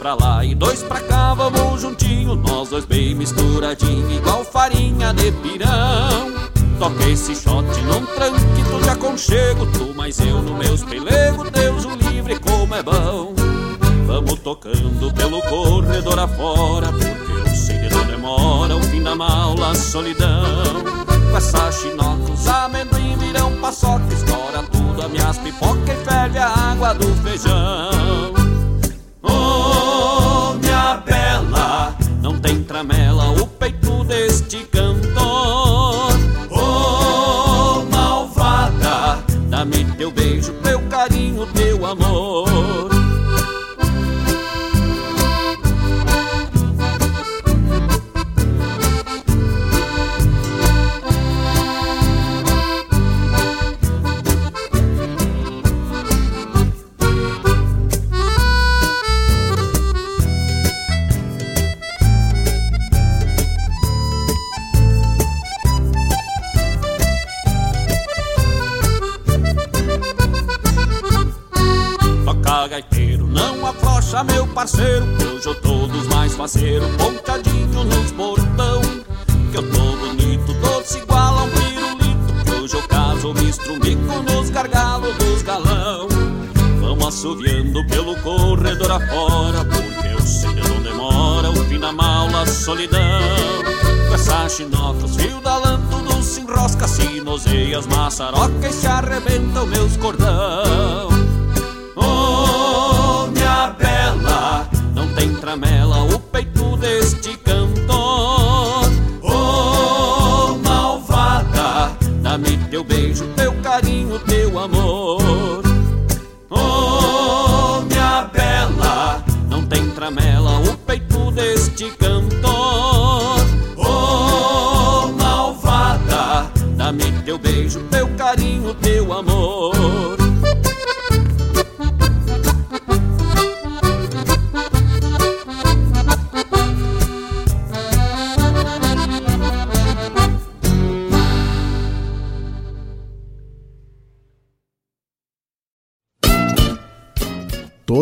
Speaker 15: pra lá e dois pra cá, vamos juntinho, nós dois bem misturadinho, igual farinha de pirão. Toca esse shot num tranque, tu de aconchego, tu mais eu no meus pelego, Deus o livre como é bom. Vamos tocando pelo corredor afora, porque de onde demora o fim da maula, a solidão. Com essa chinoca, os amendoim virão paçoca, estoura tudo, a minhas pipoca e ferve a água do feijão. Não se arrebenta os meus cordão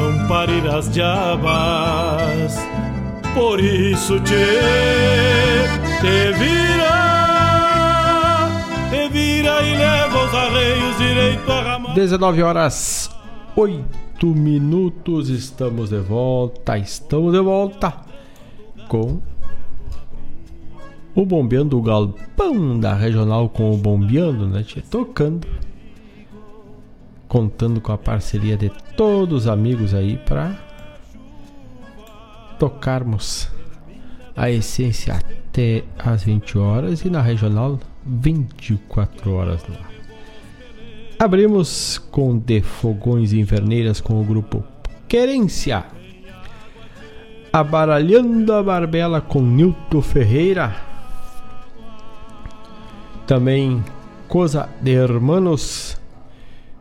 Speaker 1: vão parir as diabas. Por isso te, te vira, te vira e leva os arreios direito a ramar.
Speaker 3: 19 horas 8 minutos, estamos de volta, estamos de volta com o Bombeando o Galpão da Regional com o Bombeando, né? Tocando, contando com a parceria de todos os amigos aí para tocarmos a essência até às 20 horas e na Regional 24 horas lá. Abrimos com De Fogões e Inverneiras com o grupo Querência. Abaralhando a Barbela com Nilton Ferreira. Também Coisa de Hermanos.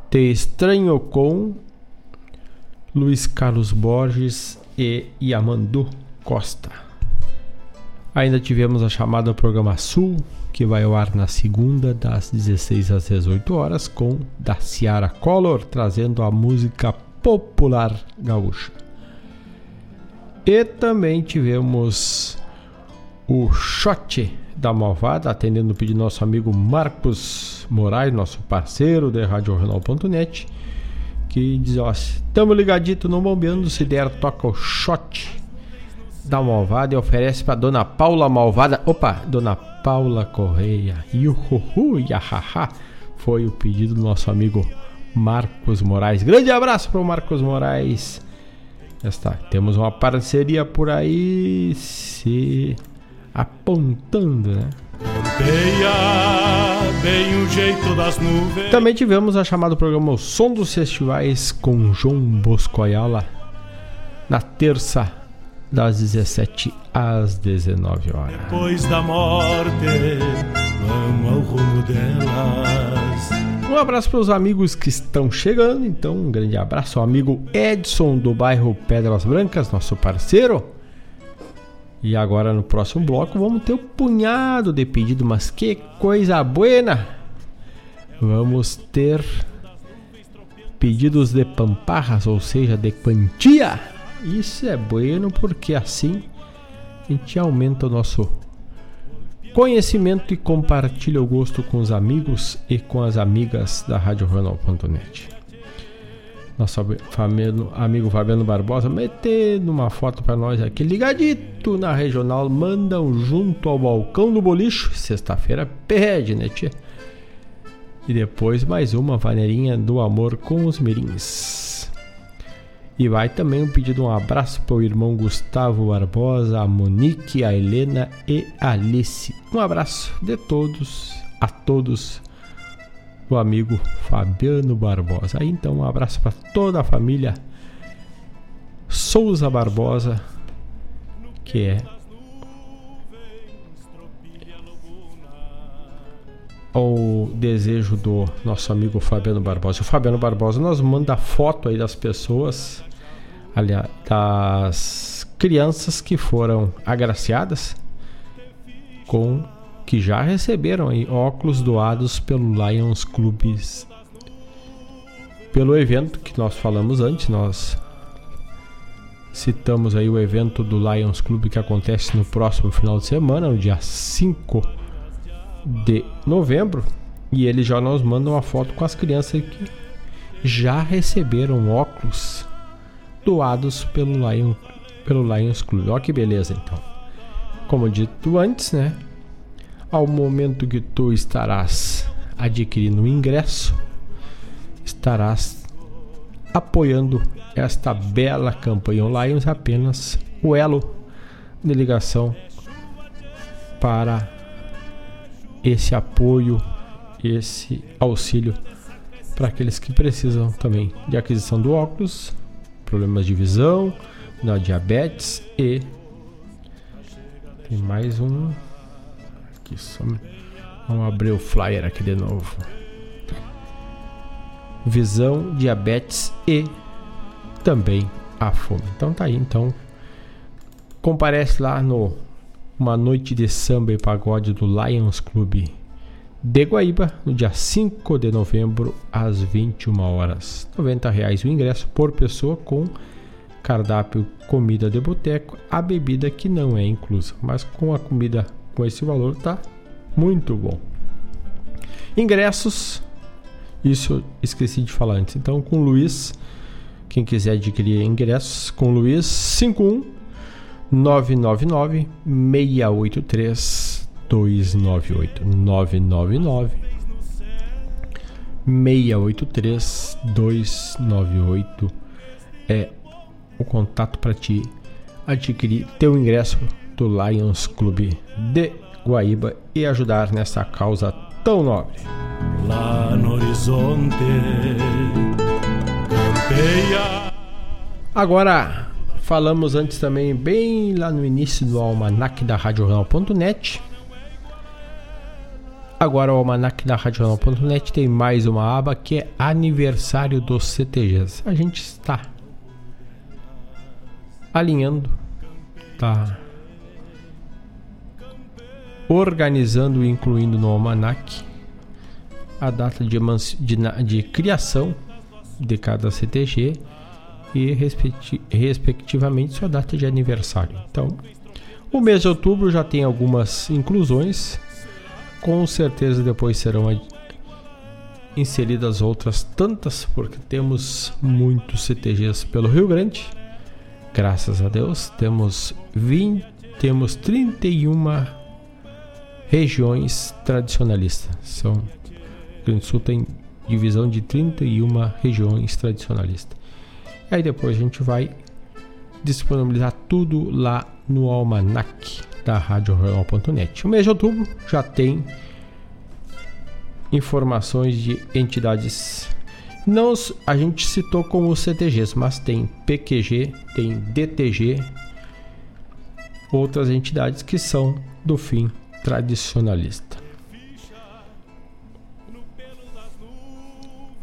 Speaker 3: Te Estranho com Luiz Carlos Borges e Yamandu Costa. Ainda tivemos a chamada Programa Sul, que vai ao ar na segunda, das 16 às 18 horas, com da Ciara Collor, trazendo a música popular gaúcha. E também tivemos o Shot da Malvada, atendendo o pedido do nosso amigo Marcos Moraes, nosso parceiro de RadioJornal.net, que diz: Ó, estamos ligadito no Bombeando, se der, toca o Shot da Malvada e oferece para Dona Paula Malvada. Opa, Dona Paula Correia. Yuhuhu, yahaha. Foi o pedido do nosso amigo Marcos Moraes. Grande abraço para o Marcos Moraes. Já está. Temos uma parceria por aí se apontando, né?
Speaker 1: O jeito das nuvens.
Speaker 3: Também tivemos a chamada programa O Som dos Festivais com João Bosco Ayala na terça das 17 às 19 horas.
Speaker 1: Depois da morte, vamos ao rumo delas.
Speaker 3: Um abraço para os amigos que estão chegando, então um grande abraço ao amigo Edson do bairro Pedras Brancas, nosso parceiro. E agora no próximo bloco vamos ter um punhado de pedido, mas que coisa buena! Vamos ter pedidos de pamparras, ou seja, de quantia. Isso é bueno porque assim a gente aumenta o nosso conhecimento e compartilha o gosto com os amigos e com as amigas da Rádio Ronald.net. Nosso amigo Fabiano Barbosa metendo uma foto para nós aqui, ligadito na regional, mandam junto ao balcão do bolicho. Sexta-feira pede, né, tia? E depois mais uma vaneirinha do amor com os mirins. E vai também um pedido um abraço para o irmão Gustavo Barbosa, a Monique, a Helena e a Alice. Um abraço de todos, a todos o amigo Fabiano Barbosa. Aí então um abraço para toda a família Souza Barbosa, que é o desejo do nosso amigo Fabiano Barbosa. O Fabiano Barbosa nos manda foto aí das pessoas, aliás, das crianças que foram agraciadas com que já receberam aí óculos doados pelo Lions Clubes. Pelo evento que nós falamos antes, nós citamos aí o evento do Lions Club que acontece no próximo final de semana, no dia 5 de novembro, e eles já nos mandam uma foto com as crianças que já receberam óculos doados pelo Lion, pelo Lions Club. Olha que beleza então. Como dito antes, né? Ao momento que tu estarás adquirindo o ingresso, estarás apoiando esta bela campanha online apenas o elo de ligação para esse apoio, esse auxílio para aqueles que precisam também de aquisição do óculos, problemas de visão, da diabetes e tem mais um aqui. Só... Vamos abrir o flyer aqui de novo. Visão, diabetes e também a fome. Então tá aí, então comparece lá no uma noite de samba e pagode do Lions Club de Guaíba no dia 5 de novembro às 21 horas. 90 reais o ingresso por pessoa com cardápio comida de boteco, a bebida que não é inclusa, mas com a comida com esse valor tá muito bom. Ingressos, isso esqueci de falar antes. Então, com o Luiz, quem quiser adquirir ingressos, com o Luiz 51 999 683 298 999 683 298 é o contato para te adquirir teu ingresso do Lions Clube de Guaíba e ajudar nessa causa tão nobre.
Speaker 1: Lá no horizonte campeia.
Speaker 3: Agora falamos antes também bem lá no início do almanac da RadioJornal.net. Agora o almanac da RadioJornal.net tem mais uma aba que é aniversário dos CTGs. A gente está alinhando, tá organizando e incluindo no almanac a data de, de, de criação de cada CTG e respectivamente sua data de aniversário. Então, o mês de outubro já tem algumas inclusões, com certeza depois serão inseridas outras tantas, porque temos muitos CTGs pelo Rio Grande. Graças a Deus, temos 20, temos 31 regiões tradicionalistas. São o Grande Sul tem divisão de 31 regiões tradicionalistas. Aí depois a gente vai disponibilizar tudo lá no almanac da RádioRegional.net. O mês de outubro já tem informações de entidades. Não a gente citou como CTGs, mas tem PQG, tem DTG, outras entidades que são do fim tradicionalista.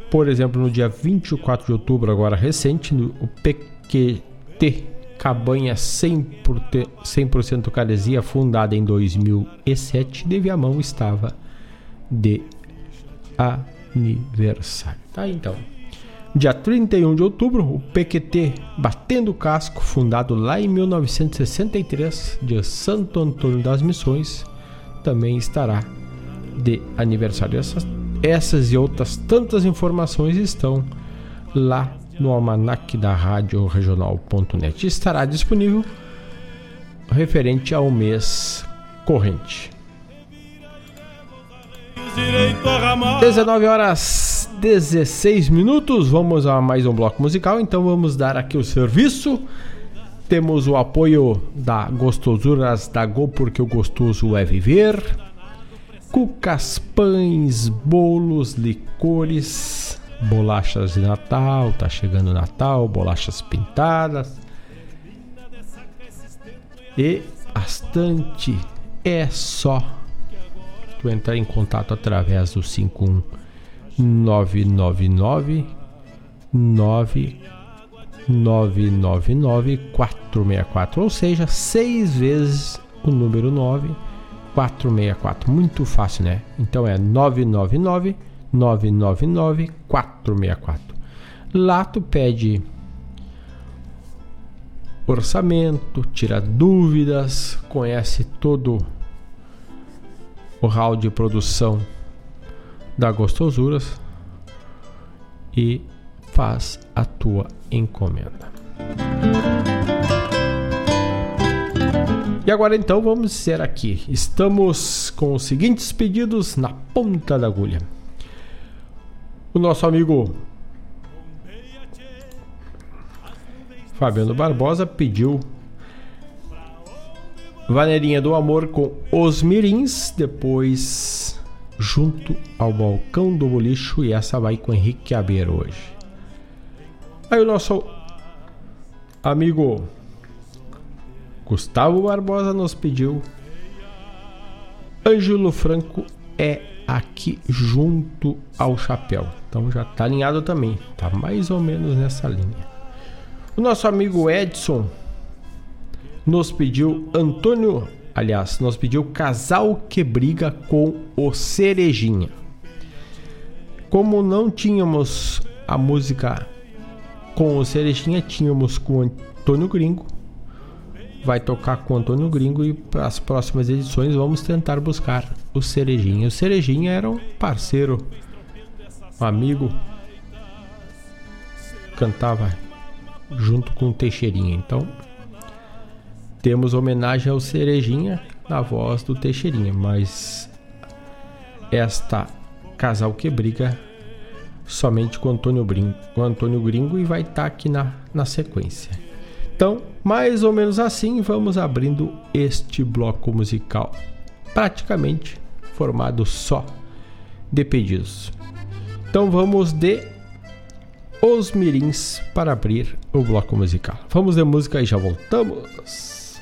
Speaker 3: Por exemplo, no dia 24 de outubro, agora recente, o PQT Cabanha 100%, 100 Caresia, fundada em 2007, de Viamão estava de aniversário. Tá então. Dia 31 de outubro, o PQT Batendo Casco, fundado lá em 1963, de Santo Antônio das Missões, também estará de aniversário. Essas, essas e outras tantas informações estão lá no almanac da rádio regional.net. Estará disponível referente ao mês corrente. 19 horas 16 minutos. Vamos a mais um bloco musical. Então vamos dar aqui o serviço. Temos o apoio da Gostosuras da Go, porque o gostoso é viver. Cucas, pães, bolos, licores, bolachas de Natal. Tá chegando Natal, bolachas pintadas. E bastante é só tu entrar em contato através do 51999 9999 464, ou seja, seis vezes o número 9 464. Muito fácil, né? Então é 999 999 464. Lá tu pede orçamento, tira dúvidas, conhece todo o hall de produção da Gostosuras e faz a tua encomenda. E agora então vamos dizer aqui, estamos com os seguintes pedidos na ponta da agulha. O nosso amigo Fabiano Barbosa pediu Vaneirinha do Amor com Os Mirins, depois Junto ao Balcão do Bolicho e essa vai com Henrique Abeiro hoje. Aí o nosso amigo Gustavo Barbosa nos pediu Ângelo Franco é aqui junto ao chapéu. Então já tá alinhado também, tá mais ou menos nessa linha. O nosso amigo Edson nos pediu Antônio, aliás, nos pediu Casal que Briga com o Cerejinha. Como não tínhamos a música com o Cerejinha, tínhamos com o Antônio Gringo. Vai tocar com o Antônio Gringo e para as próximas edições vamos tentar buscar o Cerejinha. O Cerejinha era um parceiro, um amigo, cantava junto com o Teixeirinha. Então temos homenagem ao Cerejinha na voz do Teixeirinha, mas esta casal que briga somente com o Antônio, Brinco, com Antônio Gringo e vai estar tá aqui na, na sequência. Então, mais ou menos assim, vamos abrindo este bloco musical, praticamente formado só de pedidos. Então vamos de Os Mirins para abrir o bloco musical. Vamos de música e já voltamos.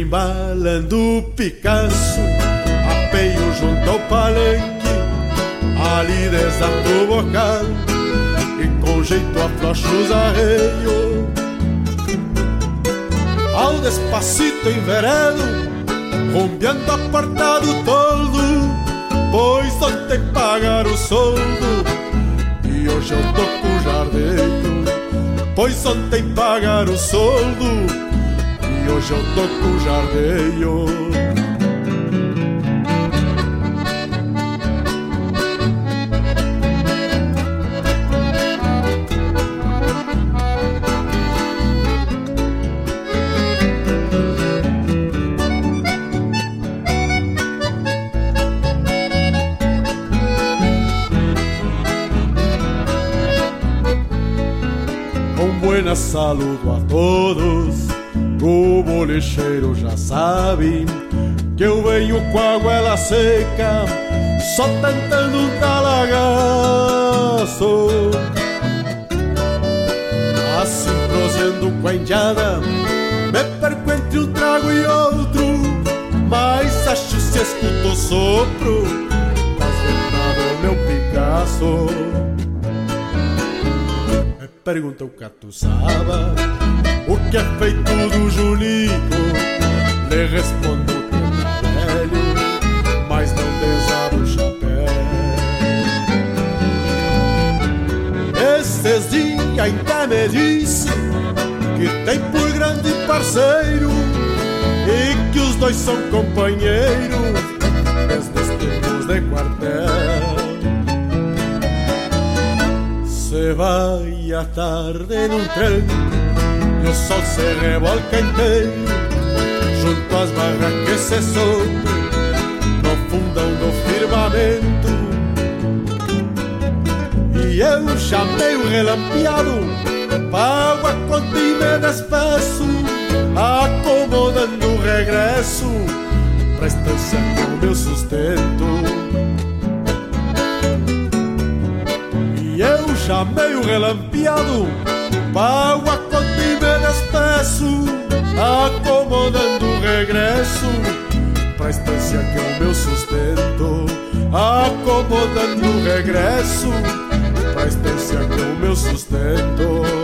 Speaker 16: embalando o Picasso, apeio junto ao palanque, ali desato o bocal, e com jeito aflocho os arreios. Ao despacito enveredo, rumbeando apartado todo, pois só te pagar o soldo, e hoje eu tô com jardim, pois só tem pagar o soldo hoje eu toco jardeio. buenas saludo a todos o bolicheiro já sabe que eu venho com a goela seca, só tentando um talagaço. Assim prosendo com a indiada, me perco entre um trago e outro, mas acho se escuto o sopro ventas do meu Picasso. Me pergunta o catuçaba o que é feito do Julico, lhe respondo que é velho, mas não desaba o chapéu. Esses dias ainda me disse que tem por grande parceiro e que os dois são companheiros desde os tempos de quartel. Se vai à tarde num trem o sol se revolca inteiro junto às barras que se soltam no fundão do firmamento. E eu chamei o relampeado, pago a conta e me despeço, acomodando o regresso pra estância com meu sustento. E eu chamei o relampeado, pago a conta acomodando o regresso pra estância que é o meu sustento, acomodando o regresso pra estância que é o meu sustento.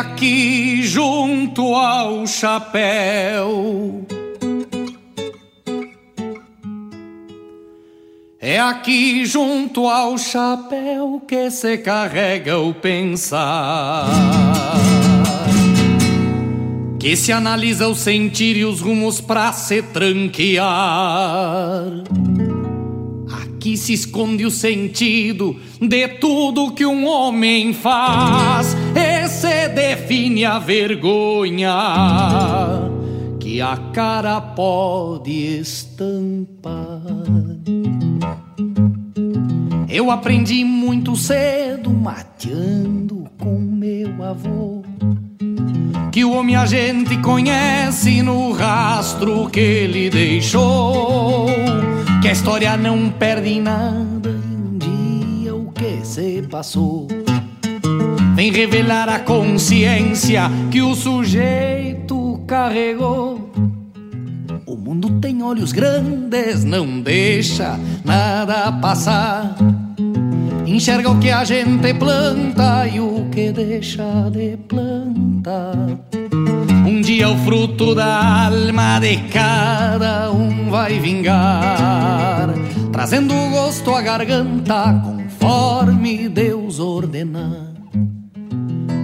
Speaker 8: Aqui junto ao chapéu. É aqui junto ao chapéu que se carrega o pensar. Que se analisa o sentir e os rumos pra se tranquear. Aqui se esconde o sentido de tudo que um homem faz. Define a vergonha que a cara pode estampar. Eu aprendi muito cedo, mateando com meu avô, que o homem a gente conhece no rastro que ele deixou, que a história não perde nada e um dia o que se passou. Vem revelar a consciência que o sujeito carregou. O mundo tem olhos grandes, não deixa nada passar. Enxerga o que a gente planta e o que deixa de plantar. Um dia o fruto da alma de cada um vai vingar, trazendo gosto à garganta conforme Deus ordenar.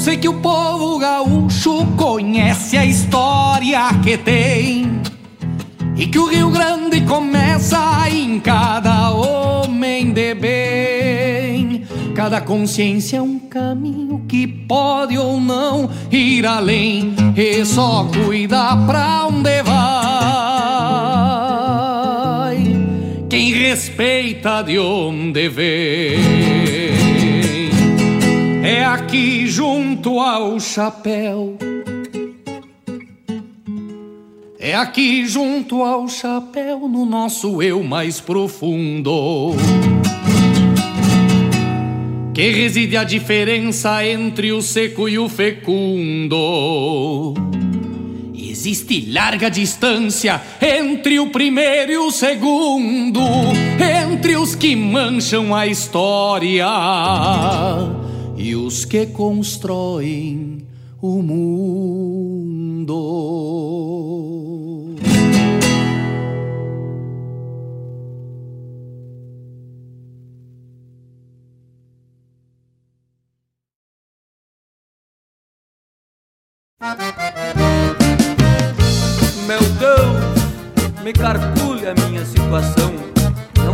Speaker 8: Sei que o povo gaúcho conhece a história que tem. E que o Rio Grande começa em cada homem de bem. Cada consciência é um caminho que pode ou não ir além. E só cuida pra onde vai. Quem respeita de onde vem. Aqui junto ao chapéu. É aqui junto ao chapéu, no nosso eu mais profundo, que reside a diferença entre o seco e o fecundo. Existe larga distância entre o primeiro e o segundo, entre os que mancham a história e os que constroem o mundo.
Speaker 17: Meu Deus, me calcule a minha situação.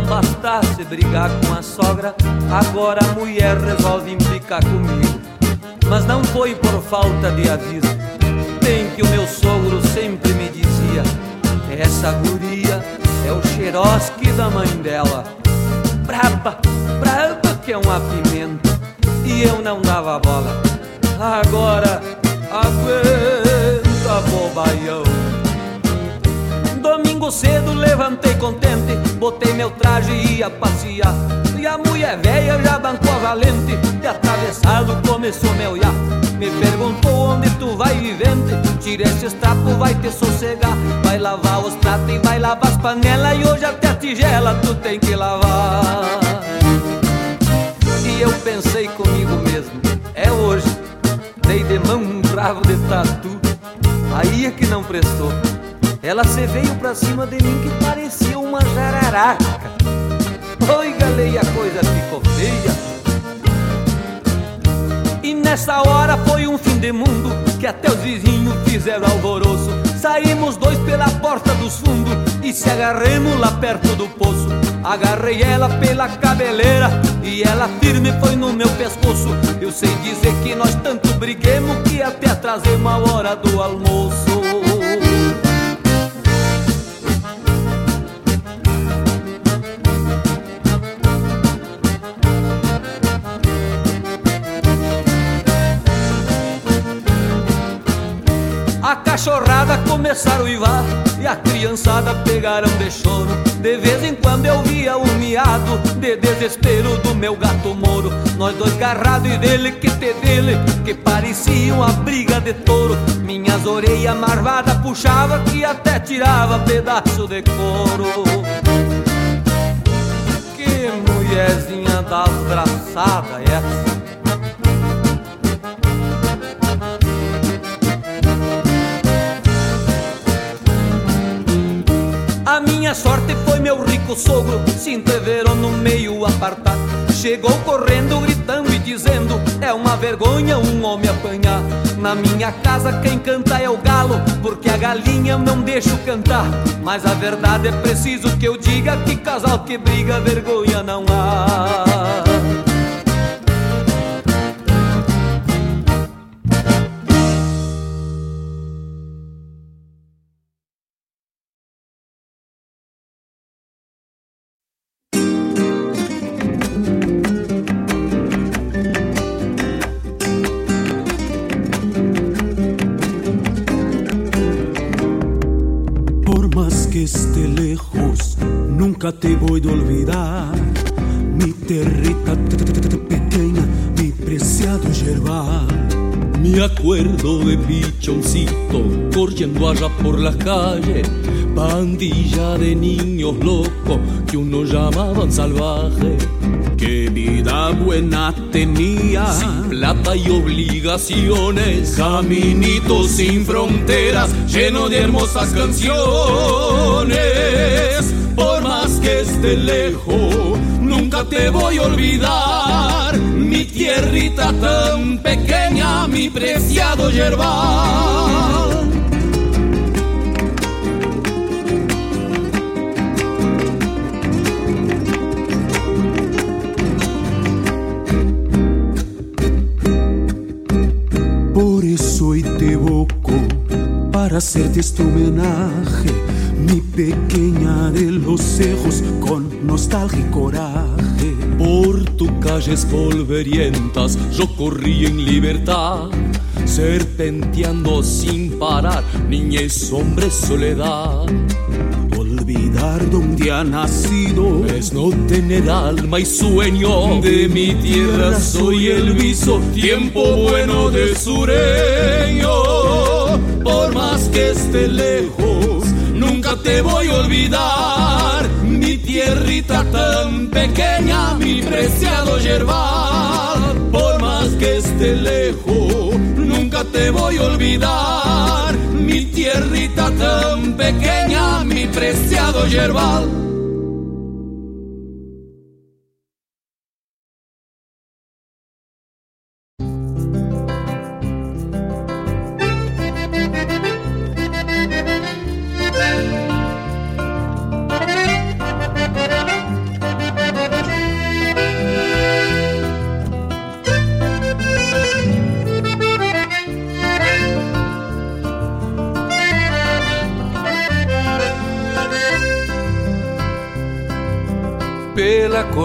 Speaker 17: Bastasse brigar com a sogra, agora a mulher resolve implicar comigo. Mas não foi por falta de aviso. Bem que o meu sogro sempre me dizia: Essa guria é o xerosque da mãe dela. Braba, braba que é uma pimenta. E eu não dava bola. Agora aguenta, bobaião. Domingo cedo levantei contente, botei meu traje e ia passear. E a mulher velha já bancou a valente, de atravessado começou meu ia. Me perguntou onde tu vai vivente, tira esses trapos, vai te sossegar. Vai lavar os pratos e vai lavar as panelas, e hoje até a tigela tu tem que lavar. E eu pensei comigo mesmo, é hoje, dei de mão um bravo de tatu, aí é que não prestou. Ela se veio pra cima de mim que parecia uma jararaca. Oi, galei, a coisa ficou feia. E nessa hora foi um fim de mundo que até os vizinhos fizeram alvoroço. Saímos dois pela porta dos fundos e se agarremos lá perto do poço. Agarrei ela pela cabeleira e ela firme foi no meu pescoço. Eu sei dizer que nós tanto briguemos que até atrasemos a hora do almoço. Cachorrada começaram a uivar E a criançada pegaram de choro. De vez em quando eu via um miado De desespero do meu gato moro. Nós dois garrados e dele que te dele Que parecia uma briga de touro. Minhas orelhas marvadas puxava Que até tirava pedaço de couro. Que mulherzinha das é. essa A minha sorte foi meu rico sogro, se entreveram no meio apartado. Chegou correndo, gritando e dizendo: É uma vergonha um homem apanhar. Na minha casa quem canta é o galo, porque a galinha eu não deixo cantar. Mas a verdade é preciso que eu diga: que casal que briga, vergonha não há.
Speaker 7: Te voy a olvidar. Mi territa pequeña, mi preciado yerbal.
Speaker 11: Me acuerdo de pichoncito corriendo allá por la calle, pandilla de niños locos que uno llamaban salvaje.
Speaker 7: Qué vida buena tenía.
Speaker 11: Sin plata y obligaciones, caminito sin fronteras, lleno de hermosas canciones. Por más que esté lejos, nunca te voy a olvidar. Mi tierrita tan pequeña, mi preciado yerbal.
Speaker 7: Por eso hoy te evoco para hacerte este homenaje, pequeña de los cejos con nostalgia y coraje.
Speaker 11: Por tus calles polverientas yo corrí en libertad, serpenteando sin parar, niñez, hombre, soledad. Olvidar donde ha nacido es no tener alma y sueño. De mi tierra soy el viso, tiempo bueno de sureño. Por más que esté lejos, nunca te voy a olvidar. Mi tierrita tan pequeña, mi preciado yerbal. Por más que esté lejos, nunca te voy a olvidar. Mi tierrita tan pequeña, mi preciado yerbal.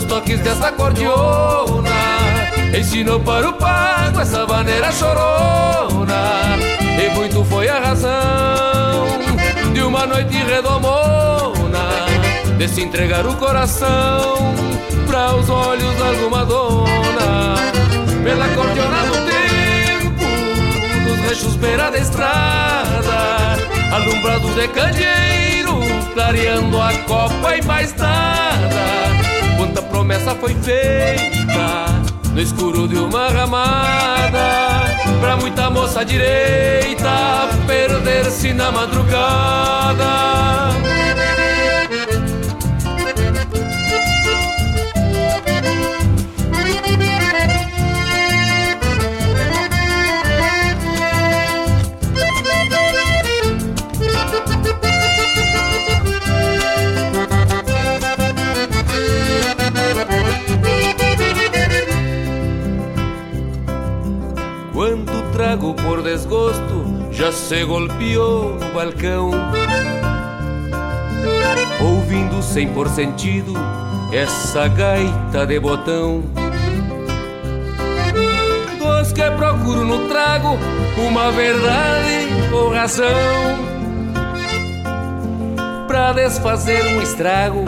Speaker 6: nos toques dessa cordiona. Ensinou para o pago essa maneira chorona. E muito foi a razão de uma noite redomona De se entregar o coração para os olhos de alguma dona. Pela cordiona do tempo, nos rechos beira da estrada Alumbrado de candeeiro, clareando a copa e mais nada promessa foi feita no escuro de uma ramada. Pra muita moça direita perder-se na madrugada por desgosto já se golpeou no balcão. Ouvindo sem por sentido essa gaita de botão. Dos que procuro no trago uma verdade ou razão. Pra desfazer um estrago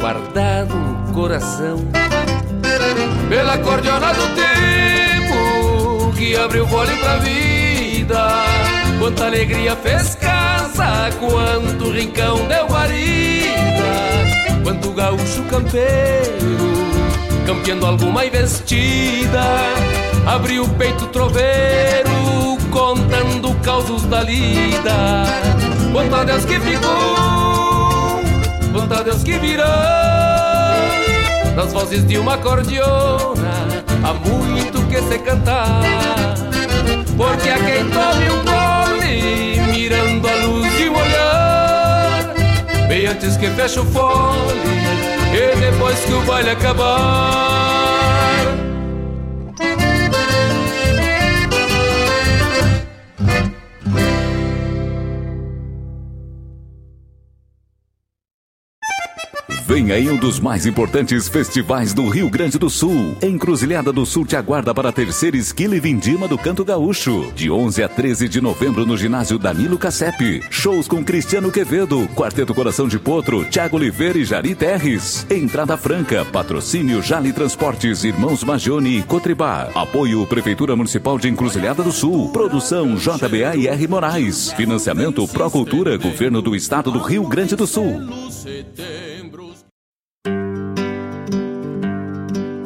Speaker 6: guardado no coração. Pela cordiona do tempo abriu fole pra vida. Quanta alegria fez casa, quanto rincão deu guarida. Quanto gaúcho campeiro, campeando alguma investida. Abriu o peito troveiro, contando causos da lida. Quanto a Deus que ficou, quanto a Deus que virou. Nas vozes de uma cordiona, há muito que se cantar Porque a quem tome um gole, mirando a luz de um olhar. Bem antes que feche o fole, e depois que o baile acabar
Speaker 2: Vem aí um dos mais importantes festivais do Rio Grande do Sul. Encruzilhada do Sul te aguarda para a terceira esquila e vindima do Canto Gaúcho. De 11 a 13 de novembro no ginásio Danilo Cassep. Shows com Cristiano Quevedo, Quarteto Coração de Potro, Tiago Oliveira e Jari Terres. Entrada franca, patrocínio Jali Transportes, Irmãos Magione e Cotribá. Apoio Prefeitura Municipal de Encruzilhada do Sul. Produção JBA e R Moraes. Financiamento Procultura, Governo do Estado do Rio Grande do Sul.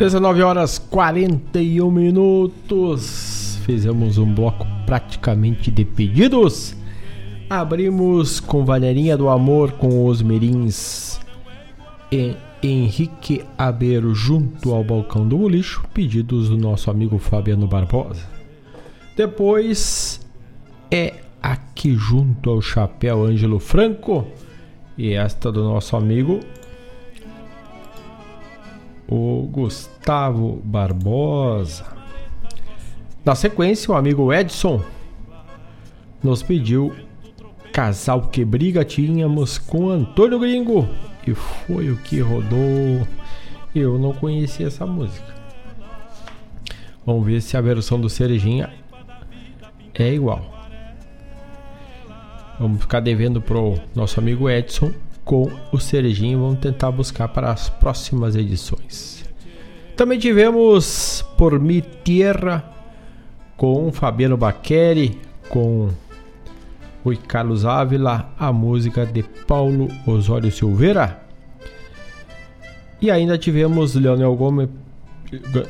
Speaker 3: 19 horas 41 minutos. Fizemos um bloco praticamente de pedidos. Abrimos com Valerinha do Amor com os Mirins e Henrique Abeiro junto ao balcão do lixo, pedidos do nosso amigo Fabiano Barbosa. Depois é aqui junto ao chapéu Ângelo Franco e esta do nosso amigo o Gustavo Barbosa. Na sequência, o amigo Edson nos pediu Casal que Briga Tínhamos com Antônio Gringo e foi o que rodou. Eu não conhecia essa música. Vamos ver se a versão do Cerejinha é igual. Vamos ficar devendo pro nosso amigo Edson com o Cerejinha. Vamos tentar buscar para as próximas edições. Também tivemos Por Mi Tierra com Fabiano Baqueri, com o Carlos Ávila, a música de Paulo Osório Silveira. E ainda tivemos Leonel Gomes,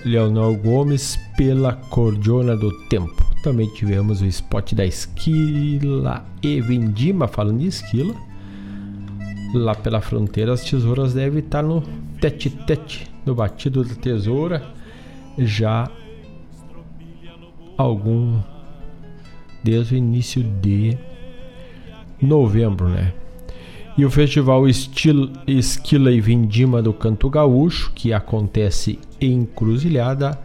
Speaker 3: Leonel Gomes pela Cordiona do Tempo. Também tivemos o spot da Esquila e Vindima, falando de esquila. Lá pela fronteira, as tesouras devem estar no tete-tete, no batido da tesoura, já algum desde o início de novembro, né? E o festival Esquila e Vindima do Canto Gaúcho, que acontece em Cruzilhada,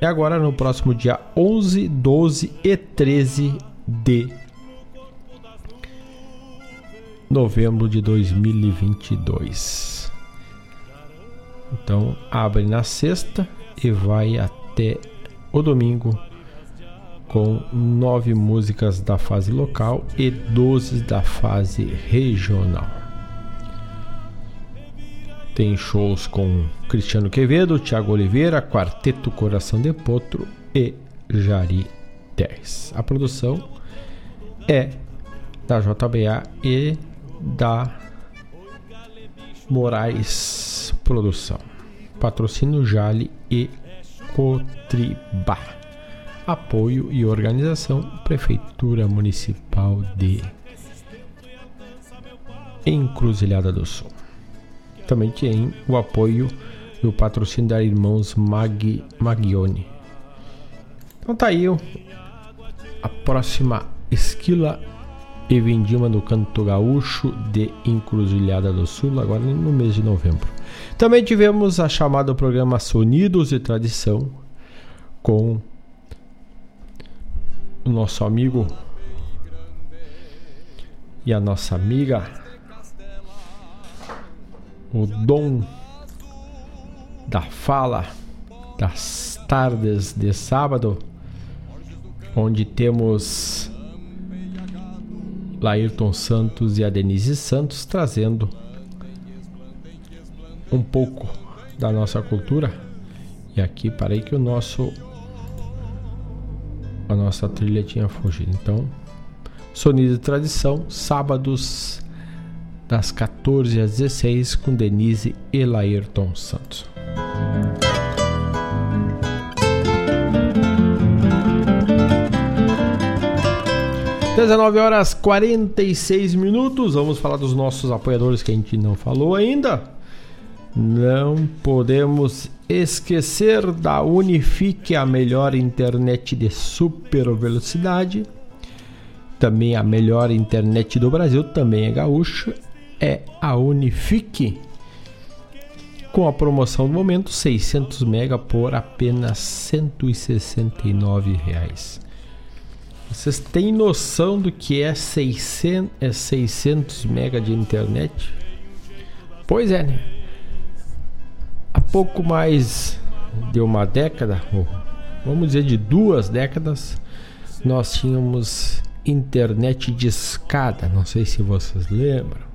Speaker 3: é agora no próximo dia 11, 12 e 13 de novembro de 2022. Então abre na sexta e vai até o domingo com nove músicas da fase local e 12 da fase regional. Tem shows com Cristiano Quevedo, Thiago Oliveira, Quarteto Coração de Potro e Jari 10. A produção é da JBA e da Moraes Produção. Patrocínio Jale e Cotribá. Apoio e organização Prefeitura Municipal de Encruzilhada do Sul. Também tem o apoio e o patrocínio da Irmãos Mag, Magione. Então tá aí a próxima esquila e vindima do Canto Gaúcho de Encruzilhada do Sul, agora no mês de novembro. Também tivemos a chamada programa Sonidos e Tradição com o nosso amigo e a nossa amiga, o dom da fala das tardes de sábado, onde temos Laírton Santos e a Denise Santos trazendo um pouco da nossa cultura. E aqui parei que o nosso a nossa trilha tinha fugido. Então, Sonido de Tradição, sábados das 14 às 16 com Denise e Laírton Santos. Dezenove horas 46 minutos. Vamos falar dos nossos apoiadores que a gente não falou ainda. Não podemos esquecer da Unifique, a melhor internet de super velocidade. Também a melhor internet do Brasil, também é gaúcha, é a Unifique. Com a promoção do momento, 600 mega por apenas 169 reais. Vocês têm noção do que é 600, é 600 mega de internet? Pois é, né? Há pouco mais de uma década, vamos dizer de duas décadas, nós tínhamos internet de escada, não sei se vocês lembram.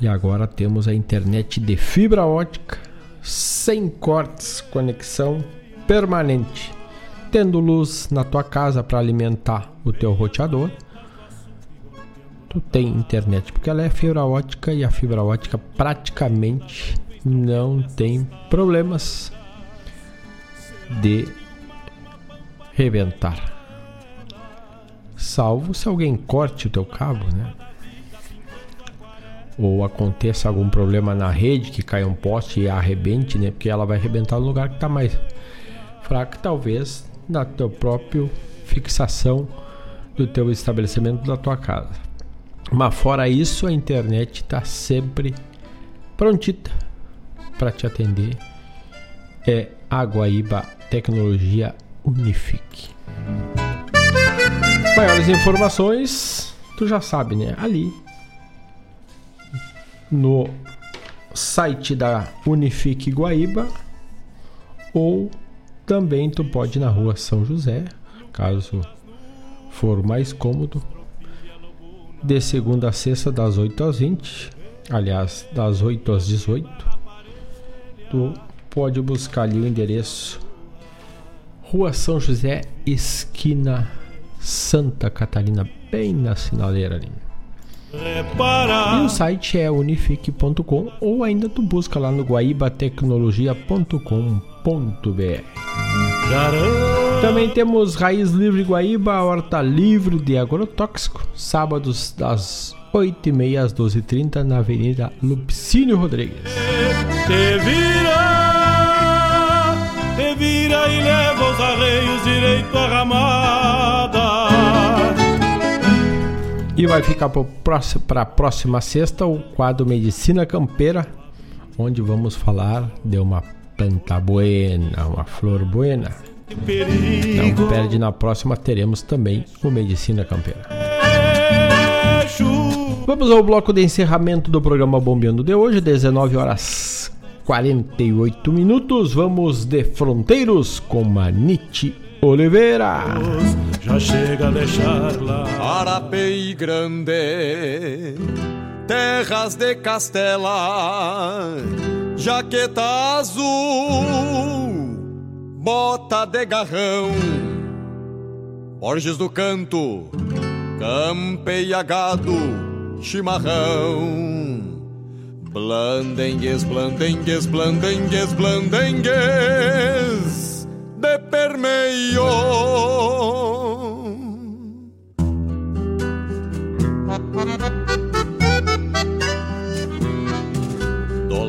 Speaker 3: E agora temos a internet de fibra ótica, sem cortes, conexão permanente, tendo luz na tua casa para alimentar o teu roteador. Tu tem internet porque ela é fibra ótica e a fibra ótica praticamente não tem problemas de rebentar. Salvo se alguém corte o teu cabo, né? Ou aconteça algum problema na rede que caia um poste e arrebente, né? Porque ela vai arrebentar no lugar que está mais fraco, talvez na tua própria fixação do teu estabelecimento da tua casa. Mas fora isso, a internet está sempre prontita para te atender. É a Guaíba Tecnologia Unifique. Maiores informações, tu já sabe, né? Ali no site da Unifique Guaíba ou também tu pode ir na rua São José, caso for mais cômodo, de segunda a sexta das 8 às 20, aliás, das 8 às 18. Tu pode buscar ali o endereço Rua São José, esquina Santa Catarina, bem na sinaleira ali. E o site é unifique.com ou ainda tu busca lá no guaibatecnologia.com.br. Também temos Raiz Livre Guaíba, horta livre de agrotóxico, sábados das 8h30 às 12h30 na Avenida Lupicínio Rodrigues.
Speaker 1: Te vira, te vira e leva os arreios direito à ramada.
Speaker 3: E vai ficar para a próxima sexta o quadro Medicina Campeira, onde vamos falar de uma planta buena, uma flor buena. Não perde, na próxima teremos também o Medicina Campeira. Vamos ao bloco de encerramento do programa Bombeando de hoje, 19 horas 48 minutos. Vamos de Fronteiros com Manite Oliveira.
Speaker 1: Já chega a deixar lá.
Speaker 16: Arapei Grande, terras de Castela, jaqueta azul, bota de garrão, Borges do Canto, campeia gado, chimarrão. Blandengues, blandengues, blandengues, blandengues de permeio.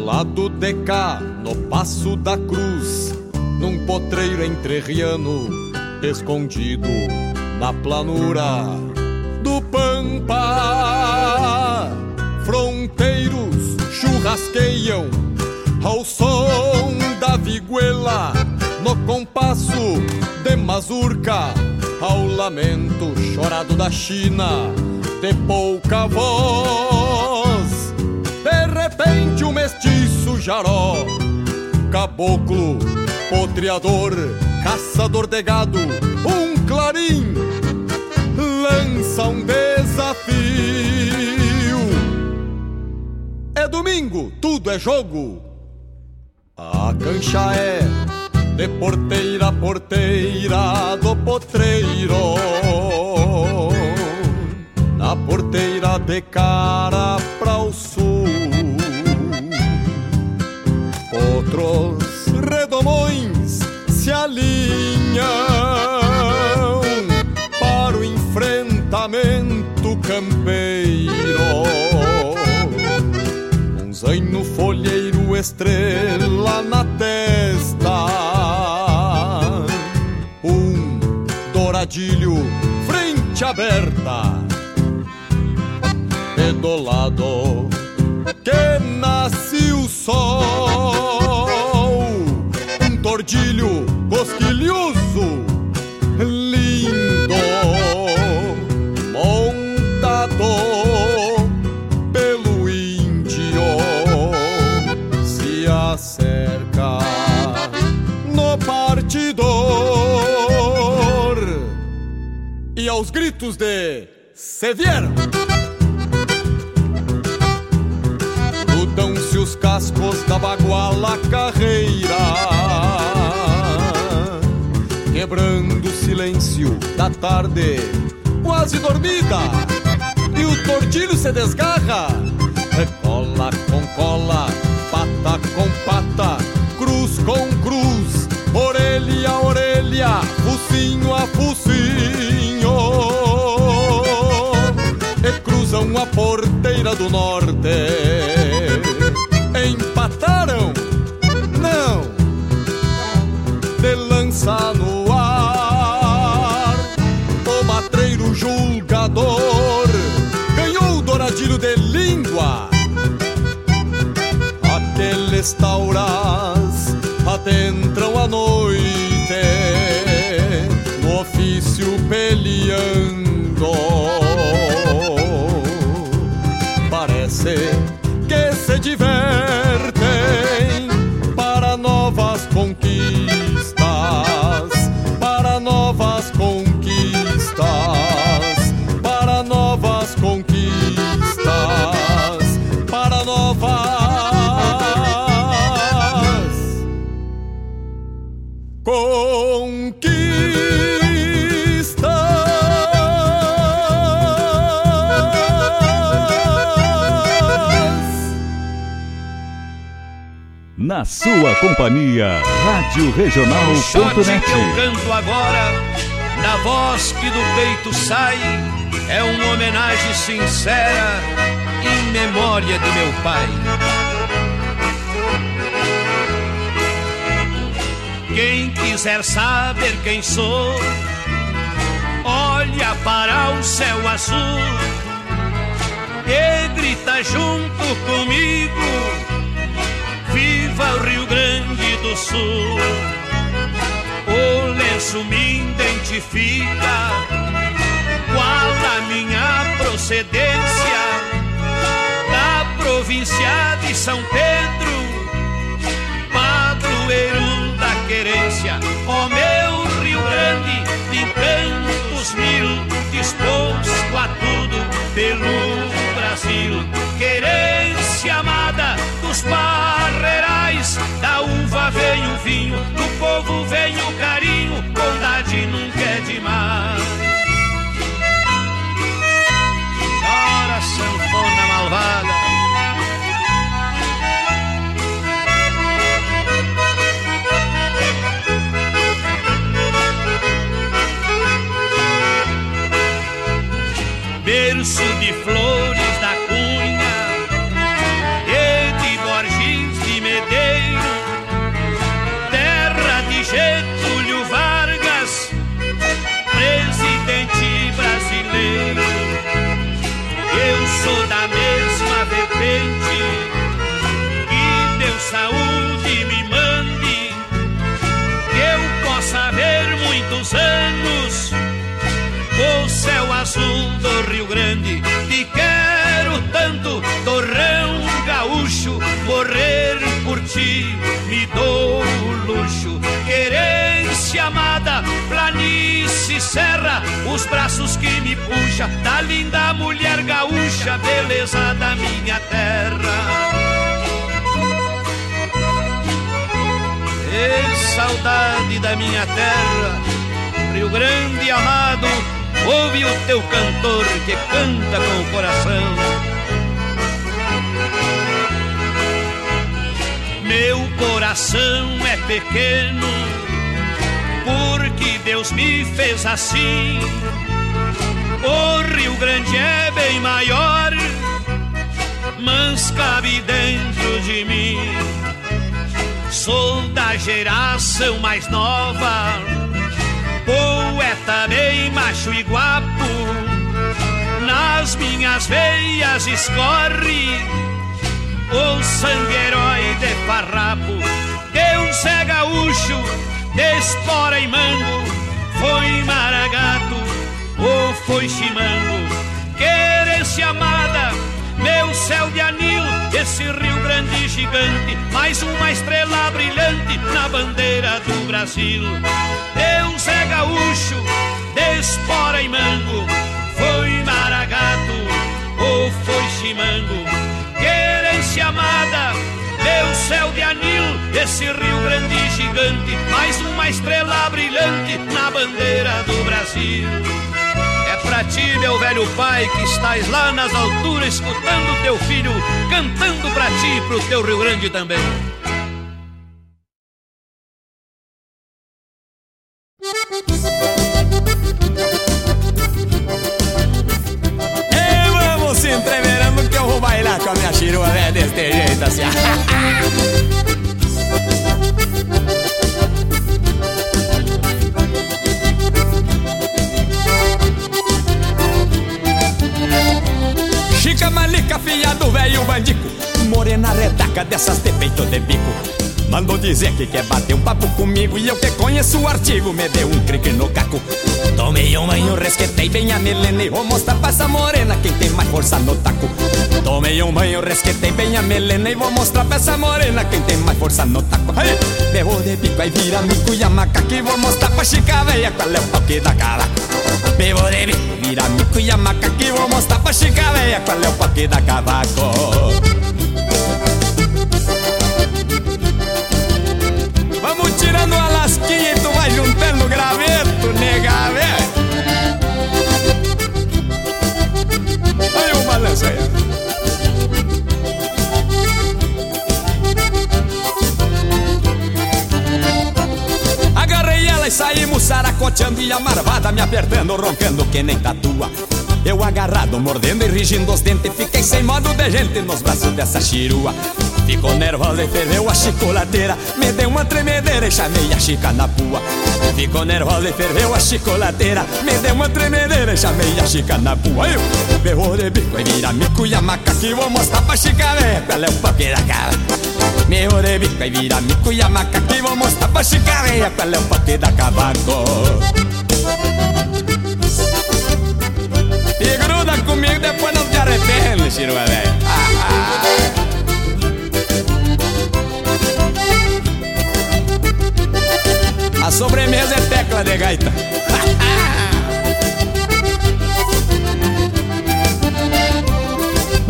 Speaker 16: Lado de cá, no passo da cruz, num potreiro entrerriano, escondido na planura do Pampa. Fronteiros churrasqueiam ao som da viguela, no compasso de mazurca, ao lamento chorado da China, de pouca voz. Repente, o mestiço jaró, caboclo, potreador, caçador de gado, um clarim, lança um desafio. É domingo, tudo é jogo. A cancha é de porteira a porteira do potreiro. Na porteira de cara pra o Outros redomões se alinham para o enfrentamento campeiro. Zaino folheiro, estrela na testa. Um douradilho, frente aberta. E do lado que nasce o sol Tordilho cosquilhoso, lindo Montado pelo índio Se acerca no partidor E aos gritos de Se vieram Grudam-se os cascos da baguala carreira da tarde. Quase dormida. E o tordilho se desgarra. Cola com cola, pata com pata Cruz com cruz, orelha a orelha Focinho a focinho. E cruzam a porteira do norte. Empataram? Não! De lança no Aqueles tauras adentram a noite No ofício peleando
Speaker 2: Na sua companhia, Rádio Regional.net.
Speaker 17: eu canto agora, na voz que do peito sai, é uma homenagem sincera em memória de meu pai. Quem quiser saber quem sou, olha para o céu azul e grita junto comigo. Rio Grande do Sul! O lenço me identifica, qual a minha procedência da província de São Pedro, padroeiro da querência. Ó meu Rio Grande, de encantos mil, disposto a tudo pelo Brasil. Querência amada dos parreirais, da uva vem o vinho, do povo vem o carinho, bondade nunca é demais. Ora, sanfona malvada. Serra, os braços que me puxa da linda mulher gaúcha, beleza da minha terra. E saudade da minha terra, Rio Grande amado, ouve o teu cantor que canta com o coração. Meu coração é pequeno, que Deus me fez assim. O Rio Grande é bem maior, mas cabe dentro de mim. Sou da geração mais nova, poeta bem macho e guapo. Nas minhas veias escorre o sangue herói de farrapo. Deus é gaúcho espora e mango, foi maragato ou foi chimango, querência amada meu céu de anil, esse Rio Grande gigante, mais uma estrela brilhante na bandeira do Brasil. Deus é gaúcho, de espora e mango, foi maragato ou foi chimango. Querência amada, meu céu de anil, esse Rio Grande gigante, mais uma estrela brilhante na bandeira do Brasil pra ti, meu velho pai, que estás lá nas alturas escutando teu filho cantando pra ti e pro teu Rio Grande também.
Speaker 18: Um banho, resquetei bem a melena E vou mostrar pra essa morena Quem tem mais força no taco Aí, Berro de bico, aí vira mico e a macaca E vou mostrar pra chica veia Qual é o toque da cara. Bebo de bico, vira mico e a macaca E vou mostrar pra chica veia Qual é o toque da cavaco saímos saracoteando e a marvada me apertando, roncando que nem tatua. Eu agarrado, mordendo e rigindo os dentes Fiquei sem modo de gente nos braços dessa chirua. Ficou nervosa e ferveu a chicolateira Me deu uma tremedeira e chamei a chica na pua. Ficou nervosa e ferveu a chicolateira Me deu uma tremedeira e chamei a chica na pua. Eu berrou de bico e vira mico e a macaca E vou mostrar pra chica velha qual é o pop da cara Me de bico e vira mico e a macaca E vou mostrar pra chica velha qual é o pop da cavaco e gruda comigo, depois não te arrepende, Chirua velho. A sobremesa é tecla de gaita.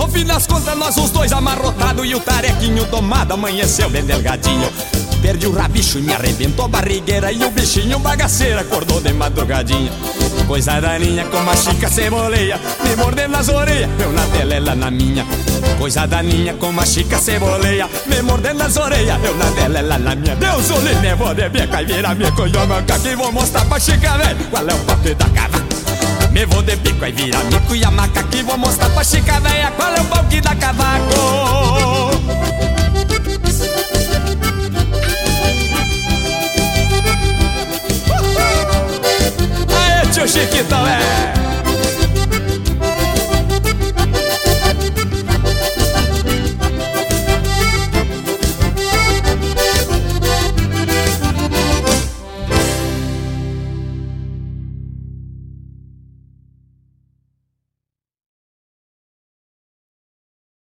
Speaker 18: No fim das contas, nós os dois amarrotados e o tarequinho tomado amanheceu bem delgadinho. Perdi o rabicho e me arrebentou a barrigueira E o bichinho bagaceiro acordou de madrugadinha. Coisa daninha como a chica ceboleia Me mordendo nas orelhas, eu na dela, ela na minha. Coisa daninha como a chica ceboleia Me mordendo nas orelhas, eu na dela, ela na minha. Deus o livre, vou de beca e vira minha coisa manca Que vou mostrar pra chica, velho, qual é o papo da cava me vou de bico e vira mico e a maca que vou mostrar pra chica véia qual é o pau que dá cavaco. Aê, tio Chiquitão, é!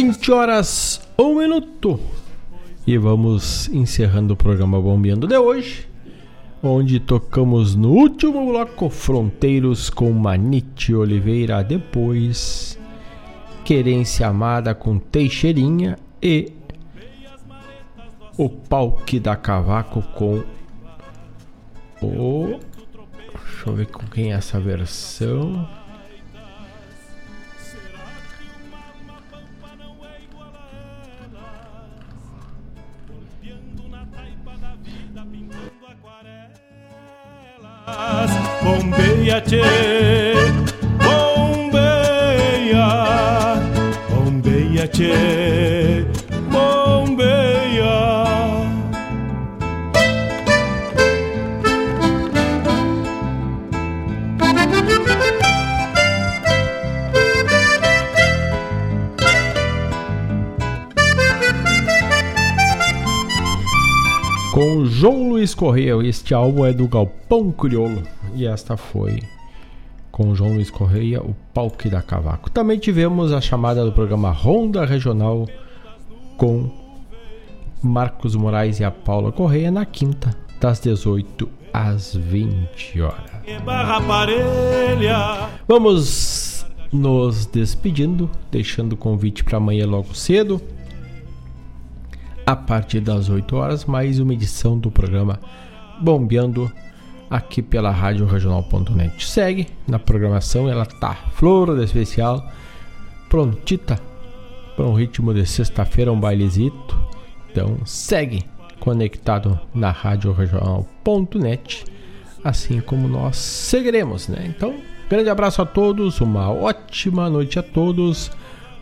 Speaker 3: 20 horas, 1 minuto. E vamos encerrando o programa Bombeando de hoje, onde tocamos no último bloco Fronteiros com Manite Oliveira, depois Querência Amada com Teixeirinha e o Palque da Cavaco com o. Deixa eu ver com quem é essa versão.
Speaker 1: Bombeia, tchê, bombeia, bombeia, tchê, bombeia.
Speaker 3: Com João Luiz Correia. Este álbum é do Galpão Crioulo e esta foi com João Luiz Correia, o Palque da Cavaco. Também tivemos a chamada do programa Ronda Regional com Marcos Moraes e a Paula Correia na quinta, das 18 às 20 horas. Vamos nos despedindo, deixando o convite para amanhã logo cedo a partir das 8 horas, mais uma edição do programa Bombeando aqui pela Rádio Regional.net. Segue na programação, ela tá flor de especial, prontita para um ritmo de sexta-feira, um bailezito. Então segue conectado na Rádio Regional.net, assim como nós seguiremos, né? Então, grande abraço a todos, uma ótima noite a todos.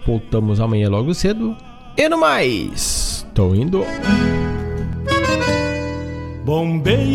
Speaker 3: Voltamos amanhã logo cedo. E no mais! Tô indo.
Speaker 1: Bombeia.